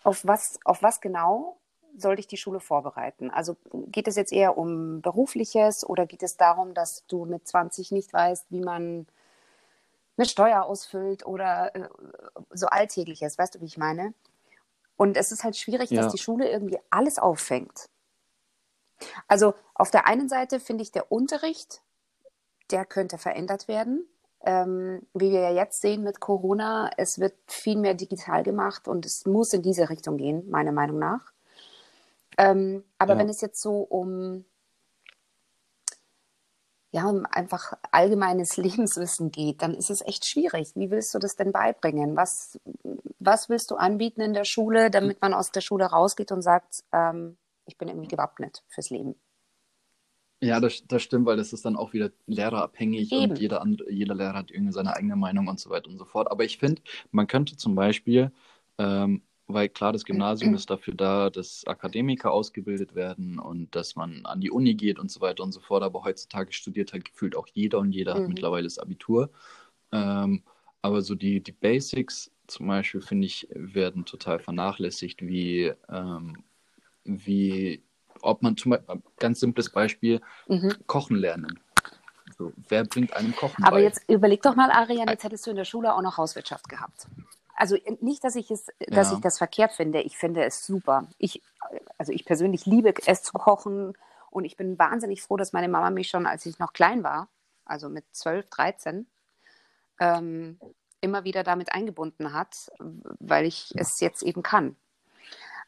auf was, auf was genau sollte ich die Schule vorbereiten? Also geht es jetzt eher um berufliches oder geht es darum, dass du mit 20 nicht weißt, wie man eine Steuer ausfüllt oder äh, so alltägliches, weißt du, wie ich meine? Und es ist halt schwierig, Ja. dass die Schule irgendwie alles auffängt. Also auf der einen Seite finde ich der Unterricht, der könnte verändert werden. Ähm, wie wir ja jetzt sehen mit Corona, es wird viel mehr digital gemacht und es muss in diese Richtung gehen, meiner Meinung nach. Ähm, aber Ja. wenn es jetzt so um, ja, um einfach allgemeines *laughs* Lebenswissen geht, dann ist es echt schwierig. Wie willst du das denn beibringen? Was, was willst du anbieten in der Schule, damit man aus der Schule rausgeht und sagt, ähm, ich bin irgendwie gewappnet fürs Leben? Ja, das, das stimmt, weil das ist dann auch wieder lehrerabhängig Eben. und jeder, andere, jeder Lehrer hat irgendwie seine eigene Meinung und so weiter und so fort. Aber ich finde, man könnte zum Beispiel, ähm, weil klar, das Gymnasium ist dafür da, dass Akademiker ausgebildet werden und dass man an die Uni geht und so weiter und so fort. Aber heutzutage studiert halt gefühlt auch jeder und jeder hat Mhm. mittlerweile das Abitur. Ähm, aber so die, die Basics zum Beispiel, finde ich, werden total vernachlässigt, wie, ähm, wie ob man zum Beispiel, ganz simples Beispiel, Mhm. Kochen lernen. So, wer bringt einem Kochen Aber bei? jetzt überleg doch mal, Arian, jetzt hättest du in der Schule auch noch Hauswirtschaft gehabt. Also nicht, dass ich es, dass Ja. ich das verkehrt finde. Ich finde es super. Ich, also ich persönlich liebe es zu kochen und ich bin wahnsinnig froh, dass meine Mama mich schon, als ich noch klein war, also mit 12, 13, ähm, immer wieder damit eingebunden hat, weil ich es jetzt eben kann.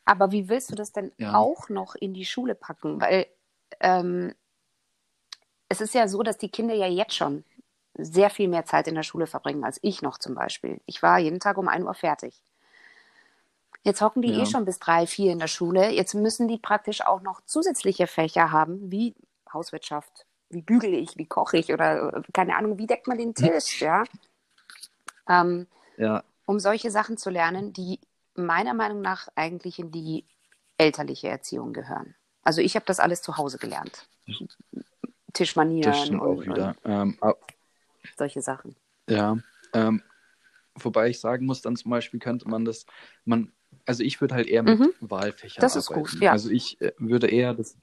Aber wie willst du das denn Ja. auch noch in die Schule packen? Weil ähm, es ist ja so, dass die Kinder ja jetzt schon sehr viel mehr Zeit in der Schule verbringen als ich noch zum Beispiel. Ich war jeden Tag um 1 Uhr fertig. Jetzt hocken die Ja. eh schon bis drei, vier in der Schule. Jetzt müssen die praktisch auch noch zusätzliche Fächer haben, wie Hauswirtschaft, wie bügele ich, wie koche ich oder äh, keine Ahnung, wie deckt man den Tisch, *laughs* ja. Ähm, Ja, um solche Sachen zu lernen, die meiner Meinung nach eigentlich in die elterliche Erziehung gehören. Also ich habe das alles zu Hause gelernt. Tischmanieren das stimmt und, auch wieder. Ähm, ab- solche Sachen. Ja, ähm, wobei ich sagen muss, dann zum Beispiel könnte man das, man, also ich würde halt eher mit Mhm. Wahlfächern Das ist arbeiten. gut, ja. Also ich äh, würde eher das,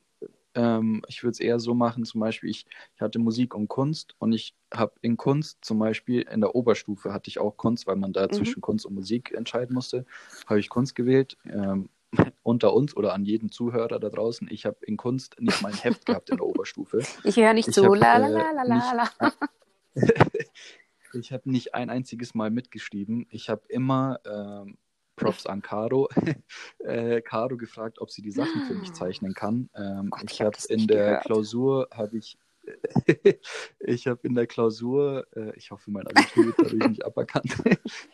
ähm, ich würde es eher so machen, zum Beispiel, ich, ich hatte Musik und Kunst und ich habe in Kunst zum Beispiel in der Oberstufe hatte ich auch Kunst, weil man da Mhm. zwischen Kunst und Musik entscheiden musste, habe ich Kunst gewählt. Ähm, *laughs* unter uns oder an jeden Zuhörer da draußen, ich habe in Kunst nicht mal ein Heft gehabt in der *laughs* Oberstufe. Ich höre nicht Ich zu. hab, La la äh, la la la la. *laughs* Ich habe nicht ein einziges Mal mitgeschrieben. Ich habe immer ähm, Props an Caro, *laughs* äh, Caro gefragt, ob sie die Sachen für mich zeichnen kann. Ähm, Gott, ich ich hab habe in der gehört. Klausur habe ich *laughs* ich habe in der Klausur, äh, ich hoffe, mein Abitur wird dadurch nicht aberkannt,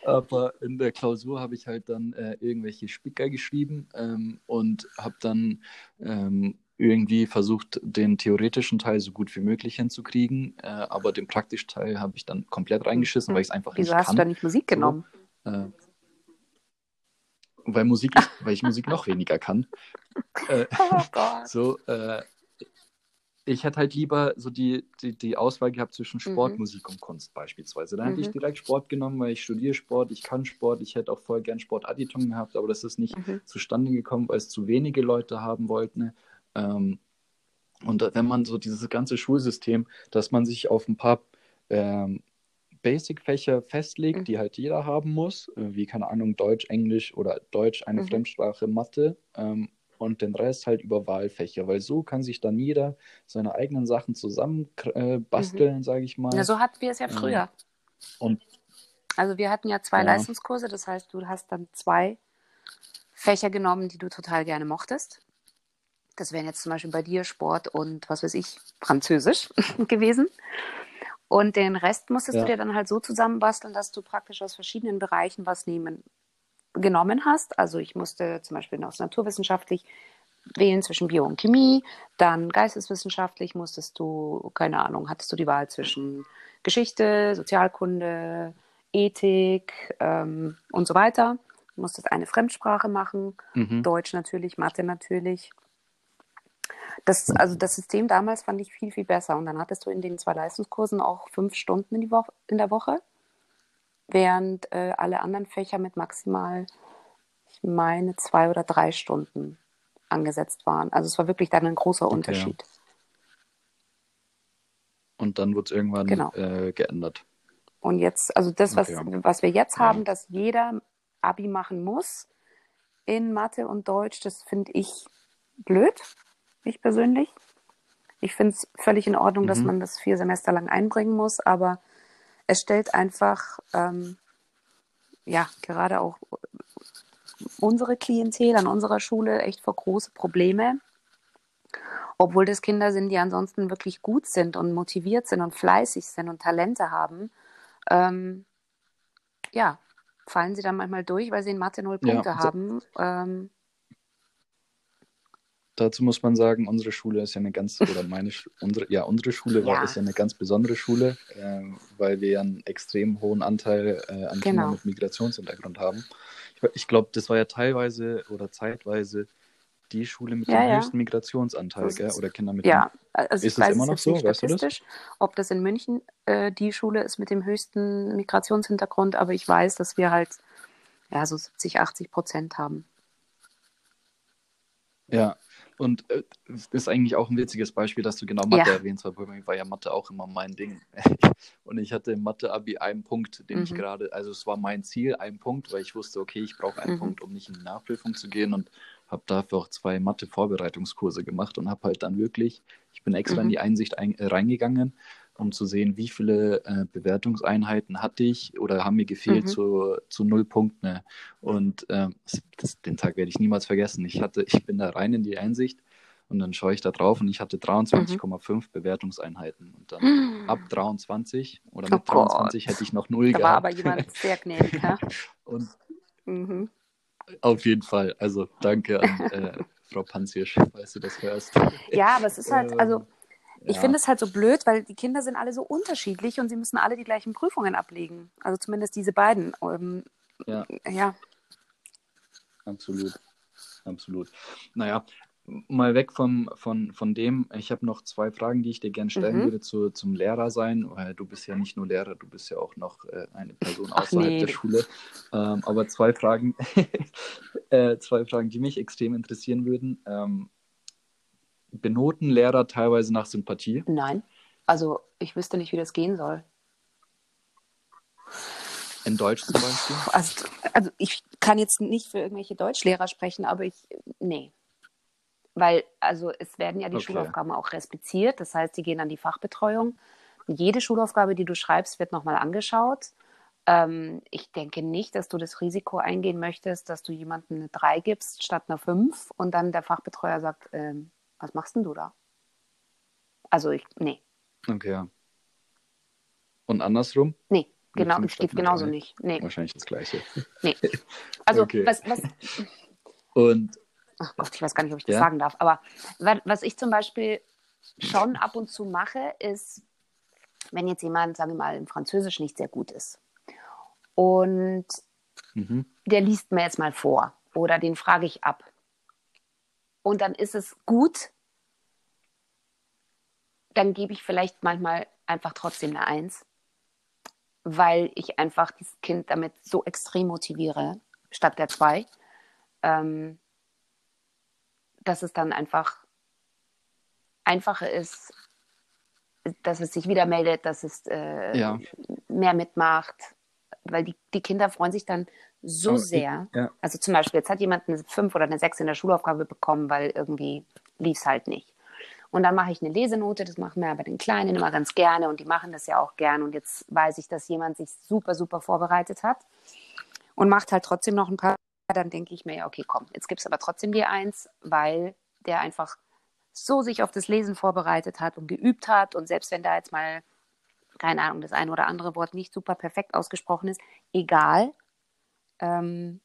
aber in der Klausur habe ich halt dann äh, irgendwelche Spicker geschrieben ähm, und habe dann ähm, irgendwie versucht, den theoretischen Teil so gut wie möglich hinzukriegen, äh, aber den praktischen Teil habe ich dann komplett reingeschissen, weil ich es einfach Wieso nicht hast kann. du da nicht Musik genommen? Äh, weil Musik, weil ich Musik noch weniger kann. Äh, *laughs* Oh Gott. so, äh, ich hätte halt lieber so die, die, die Auswahl gehabt zwischen Sport, Mhm. Musik und Kunst beispielsweise. Dann hätte ich Mhm. direkt Sport genommen, weil ich studiere Sport, ich kann Sport, ich hätte auch voll gern Sportadditum gehabt, aber das ist nicht Mhm. zustande gekommen, weil es zu wenige Leute haben wollten. Ähm, und wenn man so dieses ganze Schulsystem, dass man sich auf ein paar ähm, Basic-Fächer festlegt, Mhm. die halt jeder haben muss, wie keine Ahnung, Deutsch, Englisch oder Deutsch, eine Mhm. Fremdsprache, Mathe ähm, und den Rest halt über Wahlfächer, weil so kann sich dann jeder seine eigenen Sachen zusammen äh, basteln, sage ich mal. Ja, so hatten wir es ja Ähm, früher. und Also wir hatten ja zwei Ja. Leistungskurse, das heißt, du hast dann zwei Fächer genommen, die du total gerne mochtest. Das wären jetzt zum Beispiel bei dir Sport und was weiß ich, Französisch *laughs* gewesen. Und den Rest musstest Ja. du dir dann halt so zusammenbasteln, dass du praktisch aus verschiedenen Bereichen was nehmen, genommen hast. Also ich musste zum Beispiel aus naturwissenschaftlich wählen zwischen Bio und Chemie, dann geisteswissenschaftlich musstest du, keine Ahnung, hattest du die Wahl zwischen Geschichte, Sozialkunde, Ethik ähm, und so weiter. Du musstest eine Fremdsprache machen, mhm. Deutsch natürlich, Mathe natürlich. Das, also das System damals fand ich viel, viel besser. Und dann hattest du in den zwei Leistungskursen auch fünf Stunden in, Woche, in der Woche, während äh, alle anderen Fächer mit maximal, ich meine, zwei oder drei Stunden angesetzt waren. Also es war wirklich dann ein großer Okay. Unterschied. Und dann wurde es irgendwann Genau. äh, geändert. Und jetzt, also das, was, Okay. was wir jetzt Ja. haben, dass jeder Abi machen muss in Mathe und Deutsch, das finde ich blöd, ich persönlich. Ich finde es völlig in Ordnung, dass Mhm. man das vier Semester lang einbringen muss, aber es stellt einfach, ähm, ja, gerade auch unsere Klientel an unserer Schule echt vor große Probleme. Obwohl das Kinder sind, die ansonsten wirklich gut sind und motiviert sind und fleißig sind und Talente haben, ähm, ja, fallen sie dann manchmal durch, weil sie in Mathe null Ja, Punkte so- haben. Ähm, Dazu muss man sagen, unsere Schule ist ja eine ganz, oder meine, unsere, ja, unsere Schule war, Ja. ist ja eine ganz besondere Schule, äh, weil wir ja einen extrem hohen Anteil äh, an Genau. Kindern mit Migrationshintergrund haben. Ich, ich glaube, das war ja teilweise oder zeitweise die Schule mit Ja, dem ja. höchsten Migrationsanteil, gell? Oder Kinder mit ja, also Ist das immer noch so? Weißt du das? ob das in München äh, die Schule ist mit dem höchsten Migrationshintergrund, aber ich weiß, dass wir halt ja so 70, 80 Prozent haben. ja. Und äh, ist eigentlich auch ein witziges Beispiel, dass du genau Mathe Ja. erwähnst, weil bei mir war ja Mathe auch immer mein Ding. *laughs* Und ich hatte im Mathe-Abi einen Punkt, den ich Mhm. gerade, also es war mein Ziel, ein Punkt, weil ich wusste, okay, ich brauche einen Mhm. Punkt, um nicht in die Nachprüfung zu gehen und habe dafür auch zwei Mathe-Vorbereitungskurse gemacht und habe halt dann wirklich, ich bin extra in Mhm. die Einsicht ein, äh, reingegangen, um zu sehen, wie viele äh, Bewertungseinheiten hatte ich oder haben mir gefehlt Mhm. zu, zu null Punkten. Und ähm, das, den Tag werde ich niemals vergessen. Ich hatte, ich bin da rein in die Einsicht und dann schaue ich da drauf und ich hatte 23,5 Bewertungseinheiten. Und dann *gasps* ab 23 oder Mhm. Oh mit 23 hätte ich noch null Da war aber gehabt. jemand *laughs* sehr gnädig, ja? Und Mhm. auf jeden Fall, also danke an äh, Frau Panzirsch, falls du das hörst. Ja, aber es ist halt, Ähm, also ich ja. finde es halt so blöd, weil die Kinder sind alle so unterschiedlich und sie müssen alle die gleichen Prüfungen ablegen. Also zumindest diese beiden. Ähm, Ja. ja. Absolut. Absolut. Naja, mal weg vom, von, von dem, ich habe noch zwei Fragen, die ich dir gerne stellen Mhm. würde zu, zum Lehrer sein, weil du bist ja nicht nur Lehrer, du bist ja auch noch äh, eine Person außerhalb nee. der Schule. Ähm, aber zwei Fragen, *laughs* äh, zwei Fragen, die mich extrem interessieren würden. Ähm, benoten Lehrer teilweise nach Sympathie? Nein. Also ich wüsste nicht, wie das gehen soll. In Deutsch zum Beispiel? Also, also ich kann jetzt nicht für irgendwelche Deutschlehrer sprechen, aber ich, nee. Weil, also es werden ja die Okay. Schulaufgaben auch respiziert, das heißt, die gehen an die Fachbetreuung. Jede Schulaufgabe, die du schreibst, wird nochmal angeschaut. Ähm, ich denke nicht, dass du das Risiko eingehen möchtest, dass du jemandem eine 3 gibst statt einer 5 und dann der Fachbetreuer sagt, ähm, was machst denn du da? Also ich, nee, Okay, ja. Und andersrum? nee, genau, es geht genauso drei? nicht. Nee, Wahrscheinlich das Gleiche. nee. *laughs* Also Okay. was, was, *laughs* Und ach Gott, ich weiß gar nicht, ob ich das Ja. sagen darf, aber wa- was ich zum Beispiel schon ab und zu mache, ist, wenn jetzt jemand, sagen wir mal, im Französisch nicht sehr gut ist und mhm. der liest mir jetzt mal vor oder den frage ich ab. Und dann ist es gut, dann gebe ich vielleicht manchmal einfach trotzdem eine Eins, weil ich einfach dieses Kind damit so extrem motiviere, statt der zwei, ähm, dass es dann einfach einfacher ist, dass es sich wieder meldet, dass es äh, Ja. mehr mitmacht, weil die, die Kinder freuen sich dann so Aber ich- sehr. ja. Also zum Beispiel, jetzt hat jemand eine 5 oder eine 6 in der Schulaufgabe bekommen, weil irgendwie lief es halt nicht. Und dann mache ich eine Lesenote, das machen wir bei den Kleinen immer ganz gerne und die machen das ja auch gern. Und jetzt weiß ich, dass jemand sich super, super vorbereitet hat und macht halt trotzdem noch ein paar. Dann denke ich mir, ja, okay, komm, jetzt gibt es aber trotzdem die Eins, weil der einfach so sich auf das Lesen vorbereitet hat und geübt hat. Und selbst wenn da jetzt mal, keine Ahnung, das eine oder andere Wort nicht super perfekt ausgesprochen ist, egal, ähm,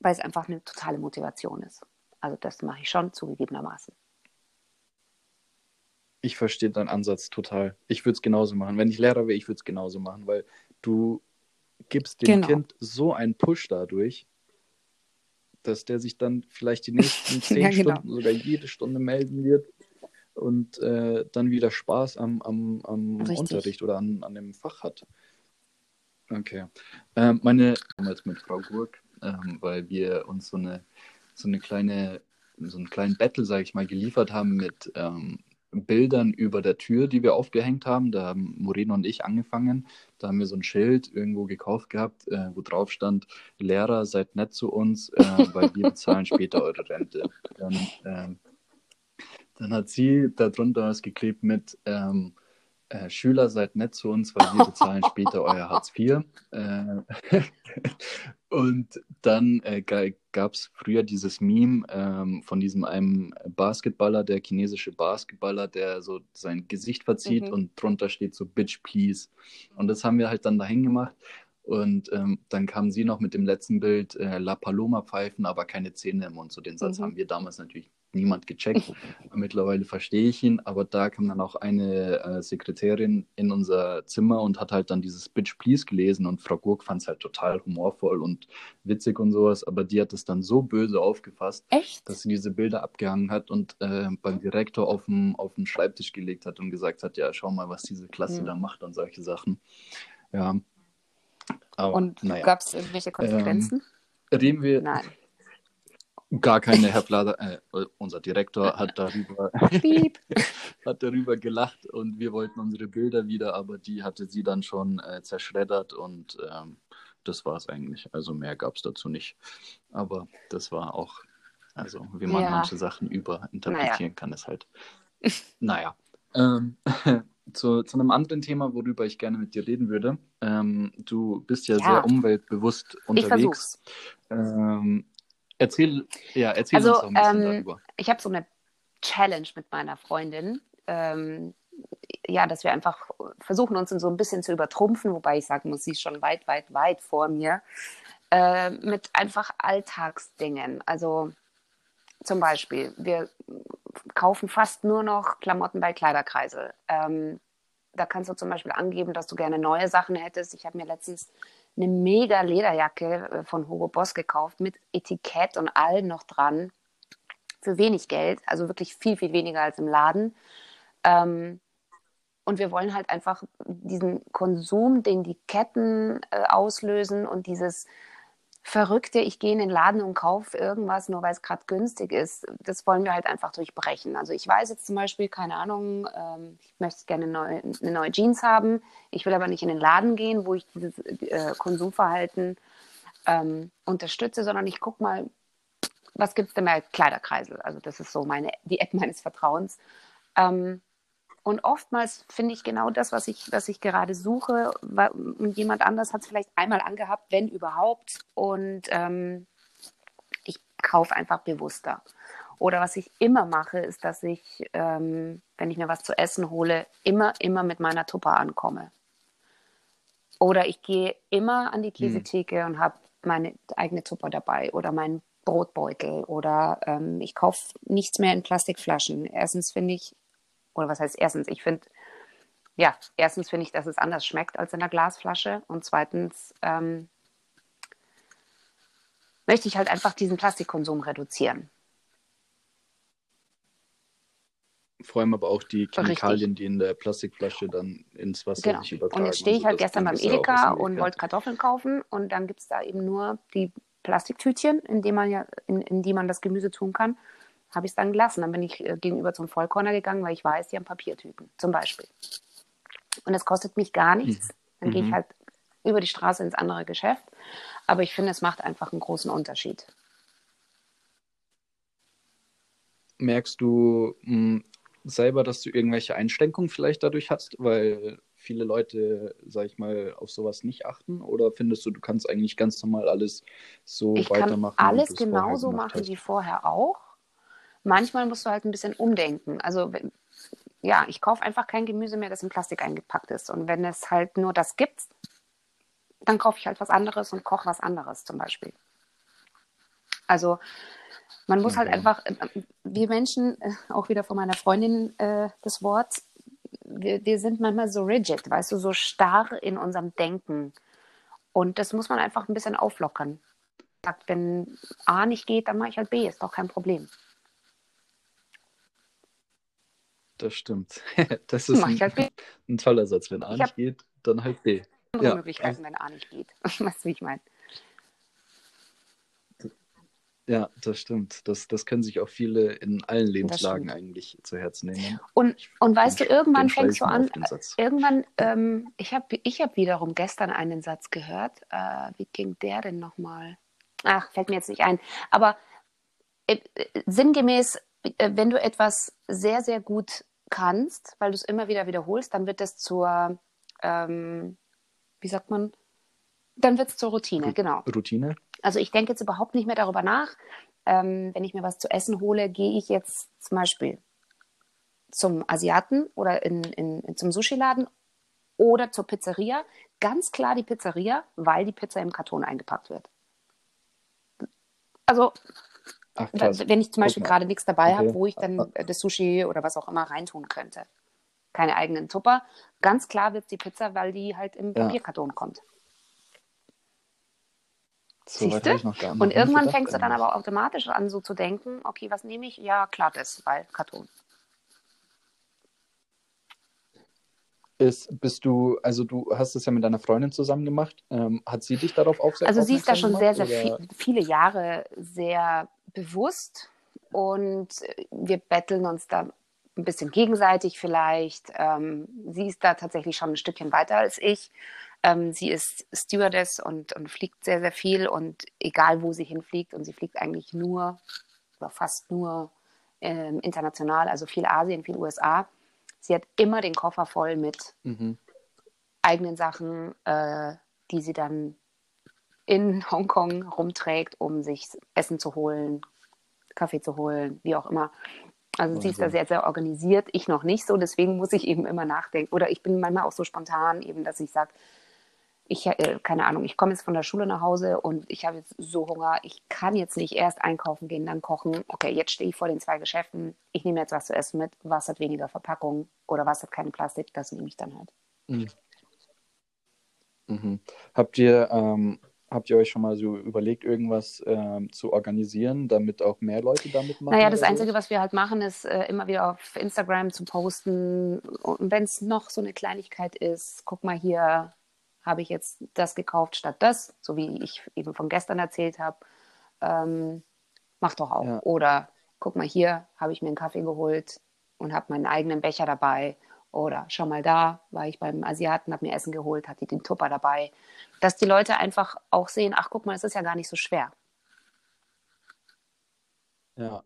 weil es einfach eine totale Motivation ist. Also das mache ich schon zugegebenermaßen. Ich verstehe deinen Ansatz total. Ich würde es genauso machen. Wenn ich Lehrer wäre, ich würde es genauso machen, weil du gibst dem Genau. Kind so einen Push dadurch, dass der sich dann vielleicht die *laughs* nächsten zehn Ja, genau. Stunden, sogar jede Stunde melden wird und äh, dann wieder Spaß am, am, am Richtig. Unterricht oder an, an dem Fach hat. Okay. Ähm, meine damals mit Frau Gurk, ähm, weil wir uns so eine so eine kleine so einen kleinen Battle, sage ich mal, geliefert haben mit ähm, Bildern über der Tür, die wir aufgehängt haben. Da haben Moreno und ich angefangen. Da haben wir so ein Schild irgendwo gekauft gehabt, äh, wo drauf stand, Lehrer, seid nett zu uns, äh, weil wir bezahlen später eure Rente. Dann, ähm, dann hat sie darunter was geklebt mit ähm, äh, Schüler, seid nett zu uns, weil wir bezahlen später *laughs* euer Hartz IV. Äh, *laughs* und dann äh, gab es früher dieses Meme ähm, von diesem einem Basketballer, der chinesische Basketballer, der so sein Gesicht verzieht Mhm. und drunter steht so Bitch, please. Und das haben wir halt dann dahin gemacht. Und ähm, dann kam sie noch mit dem letzten Bild äh, La Paloma pfeifen, aber keine Zähne im Mund. So den Satz Mhm. haben wir damals natürlich niemand gecheckt. *laughs* Mittlerweile verstehe ich ihn, aber da kam dann auch eine äh, Sekretärin in unser Zimmer und hat halt dann dieses Bitch Please gelesen und Frau Gurk fand es halt total humorvoll und witzig und sowas, aber die hat es dann so böse aufgefasst, Echt? dass sie diese Bilder abgehangen hat und äh, beim Direktor auf den Schreibtisch gelegt hat und gesagt hat, ja, schau mal, was diese Klasse Mhm. da macht und solche Sachen. Ja. Aber, Und naja. gab es irgendwelche Konsequenzen? Reden wir Nein. Gar keine, Herr Flader, äh, unser Direktor hat darüber *laughs* *laughs* hat darüber gelacht und wir wollten unsere Bilder wieder, aber die hatte sie dann schon äh, zerschreddert und ähm, das war es eigentlich. Also mehr gab es dazu nicht. Aber das war auch, also wie man Ja. manche Sachen überinterpretieren kann, ist halt. *laughs* naja. Ähm, zu, zu einem anderen Thema, worüber ich gerne mit dir reden würde. Ähm, du bist ja, Ja. sehr umweltbewusst Ich unterwegs. versuch's. Ähm, erzähl, ja, erzähl Also, uns doch ein bisschen ähm, darüber. Ich habe so eine Challenge mit meiner Freundin. Ähm, ja, dass wir einfach versuchen, uns so ein bisschen zu übertrumpfen, wobei ich sagen muss, sie ist schon weit, weit, weit vor mir, äh, mit einfach Alltagsdingen. Also zum Beispiel, wir kaufen fast nur noch Klamotten bei Kleiderkreisel. Ähm, da kannst du zum Beispiel angeben, dass du gerne neue Sachen hättest. Ich habe mir letztens eine mega Lederjacke äh, von Hugo Boss gekauft mit Etikett und allem noch dran. für wenig Geld, also wirklich viel, viel weniger als im Laden. Ähm, und wir wollen halt einfach diesen Konsum, den die Ketten äh, auslösen und dieses Verrückte, ich gehe in den Laden und kaufe irgendwas, nur weil es gerade günstig ist, das wollen wir halt einfach durchbrechen. Also ich weiß jetzt zum Beispiel, keine Ahnung, ähm, ich möchte gerne neue, eine neue, Jeans haben, ich will aber nicht in den Laden gehen, wo ich dieses äh, Konsumverhalten ähm, unterstütze, sondern ich gucke mal, was gibt es denn bei Kleiderkreisel? Also das ist so meine, die App meines Vertrauens. Ähm, und oftmals finde ich genau das, was ich, was ich gerade suche. Und jemand anders hat es vielleicht einmal angehabt, wenn überhaupt. Und ähm, ich kaufe einfach bewusster. Oder was ich immer mache, ist, dass ich, ähm, wenn ich mir was zu essen hole, immer, immer mit meiner Tupper ankomme. Oder ich gehe immer an die hm. Käsetheke hm. und habe meine eigene Tupper dabei oder meinen Brotbeutel oder ähm, ich kaufe nichts mehr in Plastikflaschen. Erstens finde ich, oder was heißt erstens, ich finde, ja, erstens finde ich, dass es anders schmeckt als in der Glasflasche und zweitens ähm, möchte ich halt einfach diesen Plastikkonsum reduzieren. Vor allem aber auch die Chemikalien, Richtig. die in der Plastikflasche dann ins Wasser genau. sich übertragen. Und jetzt stehe ich halt also gestern beim Edeka und wollte Kartoffeln kaufen und dann gibt es da eben nur die Plastiktütchen, in die man ja, in, in die man das Gemüse tun kann, habe ich es dann gelassen. Dann bin ich äh, gegenüber zum Vollkorner gegangen, weil ich weiß, die haben Papiertüten, zum Beispiel. Und es kostet mich gar nichts. Mhm. Dann mhm. gehe ich mhm. halt über die Straße ins andere Geschäft. Aber ich finde, es macht einfach einen großen Unterschied. Merkst du mh, hm, selber, dass du irgendwelche Einschränkungen vielleicht dadurch hast, weil viele Leute, sag ich mal, auf sowas nicht achten? Oder findest du, du kannst eigentlich ganz normal alles so ich weitermachen? Kann alles genauso machen hast? wie vorher auch. Manchmal musst du halt ein bisschen umdenken. Also ja, ich kaufe einfach kein Gemüse mehr, das in Plastik eingepackt ist. Und wenn es halt nur das gibt, dann kaufe ich halt was anderes und koche was anderes zum Beispiel. Also man muss halt okay. halt einfach, wir Menschen, äh, auch wieder von meiner Freundin äh, das Wort, wir, wir sind manchmal so rigid, weißt du, so starr in unserem Denken. Und das muss man einfach ein bisschen auflockern. Wenn A nicht geht, dann mache ich halt B, ist doch kein Problem. Das stimmt. *laughs* Das ist ein, halt *laughs* ein, toller Satz. Wenn A nicht geht, dann halt B. Andere ja. Möglichkeiten, wenn A nicht geht. *laughs* Weißt du, wie ich meine? Ja, das stimmt. Das, das können sich auch viele in allen Lebenslagen eigentlich zu Herzen nehmen. Und, und weißt du, irgendwann fängst du an, irgendwann, ähm, ich habe ich hab wiederum gestern einen Satz gehört. Äh, wie ging der denn nochmal? Ach, fällt mir jetzt nicht ein. Aber äh, sinngemäß, äh, wenn du etwas sehr, sehr gut kannst, weil du es immer wieder wiederholst, dann wird es zur, ähm, wie sagt man, dann wird es zur Routine, genau. Routine. Also ich denke jetzt überhaupt nicht mehr darüber nach. Ähm, wenn ich mir was zu essen hole, gehe ich jetzt zum Beispiel zum Asiaten oder in, in, zum Sushi-Laden oder zur Pizzeria. Ganz klar die Pizzeria, weil die Pizza im Karton eingepackt wird. Also, Ach, wenn ich zum Beispiel okay. gerade nichts dabei okay. habe, wo ich dann ah, ah. das Sushi oder was auch immer reintun könnte. Keine eigenen Tupper. Ganz klar wird die Pizza, weil die halt im ja. Papierkarton kommt. So Siehst du? Und irgendwann fängst du dann aber automatisch an, so zu denken, okay, was nehme ich? Ja, klar, das, weil Karton. Ist, bist du, also du hast es ja mit deiner Freundin zusammen gemacht. Ähm, hat sie dich darauf aufmerksam Also sie ist da schon gemacht, sehr, sehr viel, viele Jahre sehr bewusst und wir betteln uns da ein bisschen gegenseitig vielleicht. Ähm, sie ist da tatsächlich schon ein Stückchen weiter als ich. Ähm, sie ist Stewardess und, und fliegt sehr, sehr viel und egal wo sie hinfliegt und sie fliegt eigentlich nur oder fast nur ähm, international, also viel Asien, viel USA. Sie hat immer den Koffer voll mit mhm. eigenen Sachen, äh, die sie dann in Hongkong rumträgt, um sich Essen zu holen, Kaffee zu holen, wie auch immer. Also sie ist da sehr, sehr organisiert, ich noch nicht so, deswegen muss ich eben immer nachdenken. Oder ich bin manchmal auch so spontan, eben, dass ich sage, ich, äh, keine Ahnung, ich komme jetzt von der Schule nach Hause und ich habe jetzt so Hunger, ich kann jetzt nicht erst einkaufen gehen, dann kochen. Okay, jetzt stehe ich vor den zwei Geschäften, ich nehme jetzt was zu essen mit, was hat weniger Verpackung oder was hat keine Plastik, das nehme ich dann halt. Mhm. Mhm. Habt ihr, ähm, habt ihr euch schon mal so überlegt, irgendwas ähm, zu organisieren, damit auch mehr Leute damit machen? Naja, das Einzige, was wir halt machen, ist äh, immer wieder auf Instagram zu posten. Und wenn es noch so eine Kleinigkeit ist, guck mal hier, habe ich jetzt das gekauft statt das, so wie ich eben von gestern erzählt habe. Ähm, mach doch auch. Ja. Oder guck mal hier, habe ich mir einen Kaffee geholt und habe meinen eigenen Becher dabei oder schau mal da, war ich beim Asiaten, habe mir Essen geholt, hatte den Tupper dabei. Dass die Leute einfach auch sehen, ach guck mal, es ist ja gar nicht so schwer. Ja,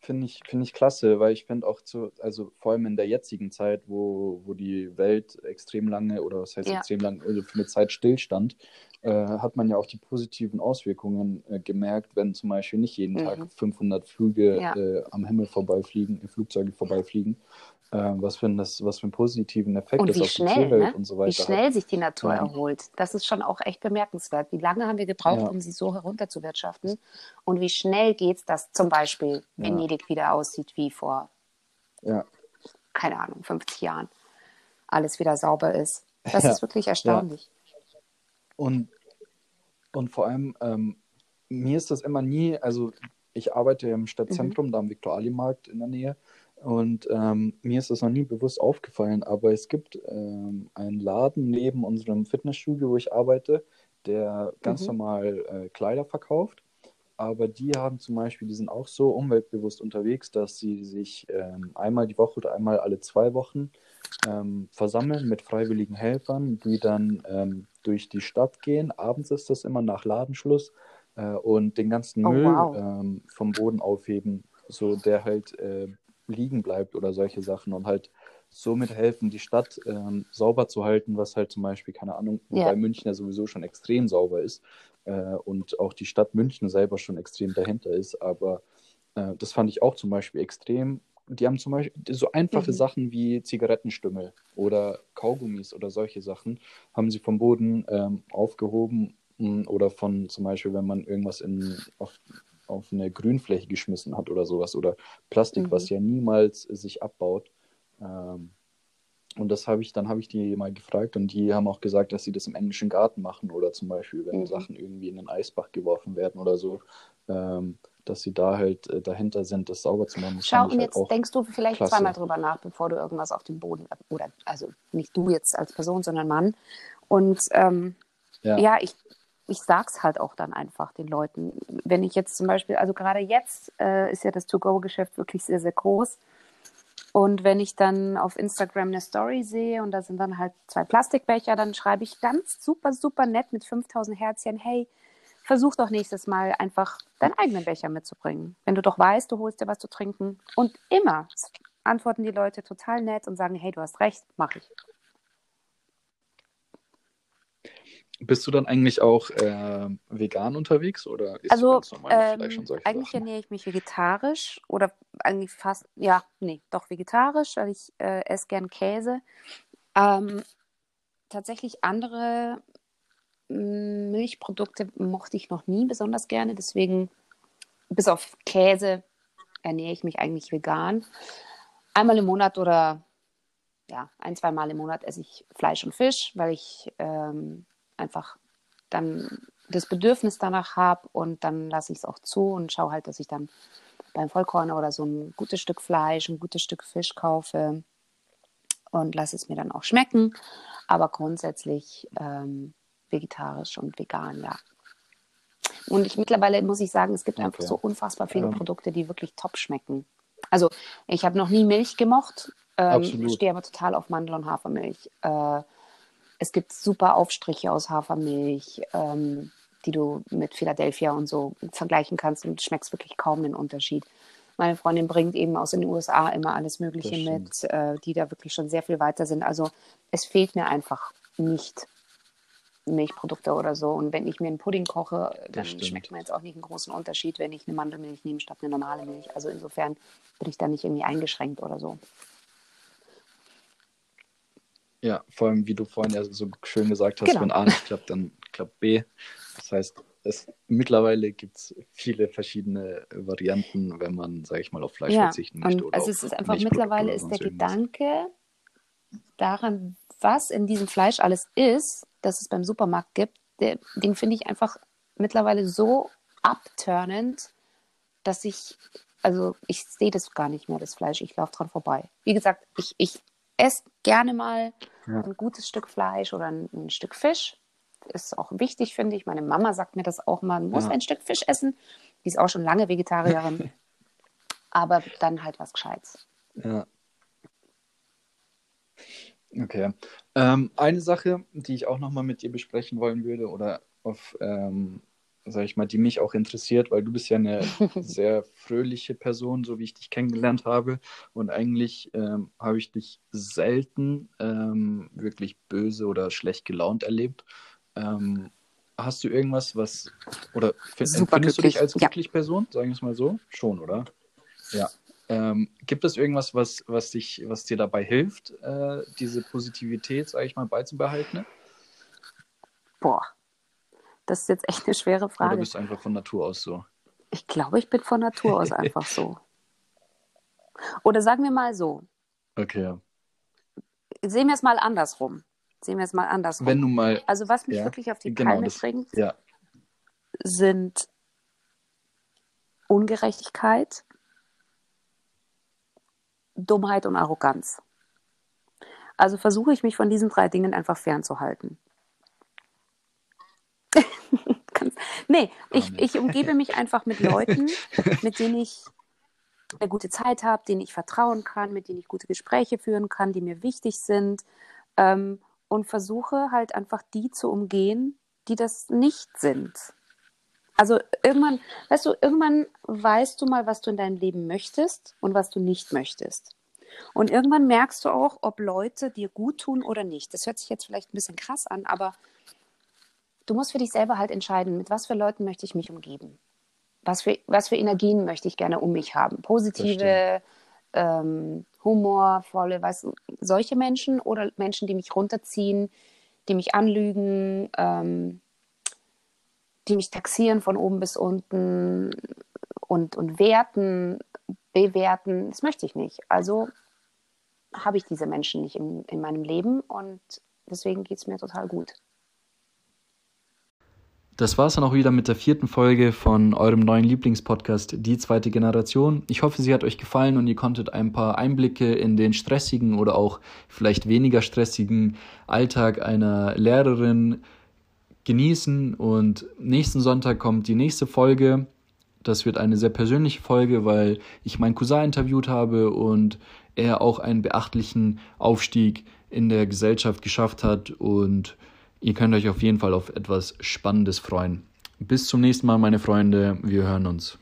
finde ich, find ich klasse, weil ich finde auch zu, also vor allem in der jetzigen Zeit, wo, wo die Welt extrem lange oder was heißt ja. extrem lange, also für eine Zeit stillstand, äh, hat man ja auch die positiven Auswirkungen äh, gemerkt, wenn zum Beispiel nicht jeden mhm. Tag 500 Flüge ja. äh, am Himmel vorbeifliegen, Flugzeuge vorbeifliegen, äh, was, für ein, das, was für einen positiven Effekt und das auf schnell, die Tierwelt ne? und so weiter Wie schnell sich die Natur ja. erholt. Das ist schon auch echt bemerkenswert. Wie lange haben wir gebraucht, ja. um sie so herunterzuwirtschaften? Und wie schnell geht es, dass zum Beispiel Venedig ja. wieder aussieht wie vor, keine Ahnung, 50 Jahren. Alles wieder sauber ist. Das ist wirklich erstaunlich. Und, und vor allem, ähm, mir ist das immer nie, also ich arbeite im Stadtzentrum, mhm. da am Viktor-Ali-Markt in der Nähe. Und ähm, mir ist das noch nie bewusst aufgefallen, aber es gibt ähm, einen Laden neben unserem Fitnessstudio, wo ich arbeite, der ganz mhm. normal äh, Kleider verkauft. Aber die haben zum Beispiel, die sind auch so umweltbewusst unterwegs, dass sie sich ähm, einmal die Woche oder einmal alle zwei Wochen ähm, versammeln mit freiwilligen Helfern, die dann ähm, durch die Stadt gehen. Abends ist das immer nach Ladenschluss äh, und den ganzen oh, Müll wow. Ähm, vom Boden aufheben, so der halt äh, liegen bleibt oder solche Sachen und halt somit helfen, die Stadt ähm, sauber zu halten, was halt zum Beispiel, keine Ahnung, ja. bei München ja sowieso schon extrem sauber ist äh, und auch die Stadt München selber schon extrem dahinter ist. Aber äh, das fand ich auch zum Beispiel extrem. Die haben zum Beispiel so einfache mhm. Sachen wie Zigarettenstümmel oder Kaugummis oder solche Sachen, haben sie vom Boden ähm, aufgehoben oder von zum Beispiel, wenn man irgendwas in, auf, auf eine Grünfläche geschmissen hat oder sowas oder Plastik, mhm. was ja niemals sich abbaut. Ähm, und das habe ich, dann habe ich die mal gefragt und die haben auch gesagt, dass sie das im englischen Garten machen oder zum Beispiel, wenn mhm. Sachen irgendwie in den Eisbach geworfen werden oder so, ähm, dass sie da halt äh, dahinter sind, das sauber zu machen. Schau, und halt jetzt denkst du vielleicht klasse. zweimal drüber nach, bevor du irgendwas auf dem Boden, oder also nicht du jetzt als Person, sondern Mann. Und ähm, ja. ja, ich ich sag's halt auch dann einfach den Leuten. Wenn ich jetzt zum Beispiel, also gerade jetzt äh, ist ja das To-Go-Geschäft wirklich sehr, sehr groß. Und wenn ich dann auf Instagram eine Story sehe und da sind dann halt zwei Plastikbecher, dann schreibe ich ganz super, super nett mit 5000 Herzchen, hey, versuch doch nächstes Mal einfach deinen eigenen Becher mitzubringen. Wenn du doch weißt, du holst dir was zu trinken. Und immer antworten die Leute total nett und sagen, hey, du hast recht, mach ich. Bist du dann eigentlich auch äh, vegan unterwegs oder isst also, du normal ähm, Fleisch und solche Eigentlich Sachen? ernähre ich mich vegetarisch oder eigentlich fast, ja, nee, doch vegetarisch, weil ich äh, esse gern Käse. Ähm, tatsächlich andere mm, Milchprodukte mochte ich noch nie besonders gerne, deswegen bis auf Käse ernähre ich mich eigentlich vegan. Einmal im Monat oder ja, ein, zwei Mal im Monat esse ich Fleisch und Fisch, weil ich ähm, einfach dann das Bedürfnis danach habe und dann lasse ich es auch zu und schaue halt, dass ich dann beim Vollkorn oder so ein gutes Stück Fleisch, ein gutes Stück Fisch kaufe und lasse es mir dann auch schmecken. Aber grundsätzlich ähm, vegetarisch und vegan, ja. Und ich mittlerweile muss ich sagen, es gibt okay. einfach so unfassbar viele ähm. Produkte, die wirklich top schmecken. Also ich habe noch nie Milch gemocht, ähm, stehe aber total auf Mandel- und Hafermilch. Äh, es gibt super Aufstriche aus Hafermilch, ähm, die du mit Philadelphia und so vergleichen kannst und schmeckst wirklich kaum den Unterschied. Meine Freundin bringt eben aus den USA immer alles Mögliche mit, äh, die da wirklich schon sehr viel weiter sind. Also es fehlt mir einfach nicht Milchprodukte oder so. Und wenn ich mir einen Pudding koche, dann schmeckt man jetzt auch nicht einen großen Unterschied, wenn ich eine Mandelmilch nehme statt eine normale Milch. Also insofern bin ich da nicht irgendwie eingeschränkt oder so. Ja, vor allem, wie du vorhin ja so schön gesagt hast, genau. wenn A nicht klappt, dann klappt B. Das heißt, es, mittlerweile gibt es viele verschiedene Varianten, wenn man, sage ich mal, auf Fleisch ja, verzichten möchte. Und also es ist einfach mittlerweile ist der Gedanke daran, was in diesem Fleisch alles ist, das es beim Supermarkt gibt, der, den finde ich einfach mittlerweile so abturnend, dass ich, also ich sehe das gar nicht mehr, das Fleisch. Ich laufe dran vorbei. Wie gesagt, ich, ich esse gerne mal ja. ein gutes Stück Fleisch oder ein, ein, Stück Fisch. Ist auch wichtig, finde ich. Meine Mama sagt mir das auch mal, man muss ja. ein Stück Fisch essen. Die ist auch schon lange Vegetarierin. *laughs* Aber dann halt was Gescheites. Ja. Okay. Ähm, eine Sache, die ich auch nochmal mit dir besprechen wollen würde oder auf, ähm, sag ich mal, die mich auch interessiert, weil du bist ja eine *laughs* sehr fröhliche Person, so wie ich dich kennengelernt habe. Und eigentlich ähm, habe ich dich selten ähm, wirklich böse oder schlecht gelaunt erlebt. Ähm, hast du irgendwas, was, oder empfindest du dich als glücklich ja. Person, sagen wir es mal so? Schon, oder? Ja. Ähm, gibt es irgendwas, was, was, dich, was dir dabei hilft, äh, diese Positivität, sage ich mal, beizubehalten? Boah, das ist jetzt echt eine schwere Frage. Oder bist du einfach von Natur aus so? Ich glaube, ich bin von Natur aus *laughs* einfach so. Oder sagen wir mal so. Okay, ja. Sehen wir es mal andersrum. Sehen wir es mal andersrum. Wenn du mal. Also, was mich ja, wirklich auf die genau, Palme das, bringt, ja. sind Ungerechtigkeit, Dummheit und Arroganz. Also versuche ich mich von diesen drei Dingen einfach fernzuhalten. Nee, ich, ich umgebe mich einfach mit Leuten, *laughs* mit denen ich eine gute Zeit habe, denen ich vertrauen kann, mit denen ich gute Gespräche führen kann, die mir wichtig sind ähm, und versuche halt einfach die zu umgehen, die das nicht sind. Also irgendwann, weißt du, irgendwann weißt du mal, was du in deinem Leben möchtest und was du nicht möchtest. Und irgendwann merkst du auch, ob Leute dir gut tun oder nicht. Das hört sich jetzt vielleicht ein bisschen krass an, aber du musst für dich selber halt entscheiden, mit was für Leuten möchte ich mich umgeben. Was für, was für Energien möchte ich gerne um mich haben? Positive, ähm, humorvolle, weißt du, solche Menschen oder Menschen, die mich runterziehen, die mich anlügen, ähm, die mich taxieren von oben bis unten und, und werten, bewerten, das möchte ich nicht. Also habe ich diese Menschen nicht in, in meinem Leben und deswegen geht es mir total gut. Das war es dann auch wieder mit der vierten Folge von eurem neuen Lieblingspodcast Die zweite Generation. Ich hoffe, sie hat euch gefallen und ihr konntet ein paar Einblicke in den stressigen oder auch vielleicht weniger stressigen Alltag einer Lehrerin genießen und nächsten Sonntag kommt die nächste Folge. Das wird eine sehr persönliche Folge, weil ich meinen Cousin interviewt habe und er auch einen beachtlichen Aufstieg in der Gesellschaft geschafft hat und ihr könnt euch auf jeden Fall auf etwas Spannendes freuen. Bis zum nächsten Mal, meine Freunde. Wir hören uns.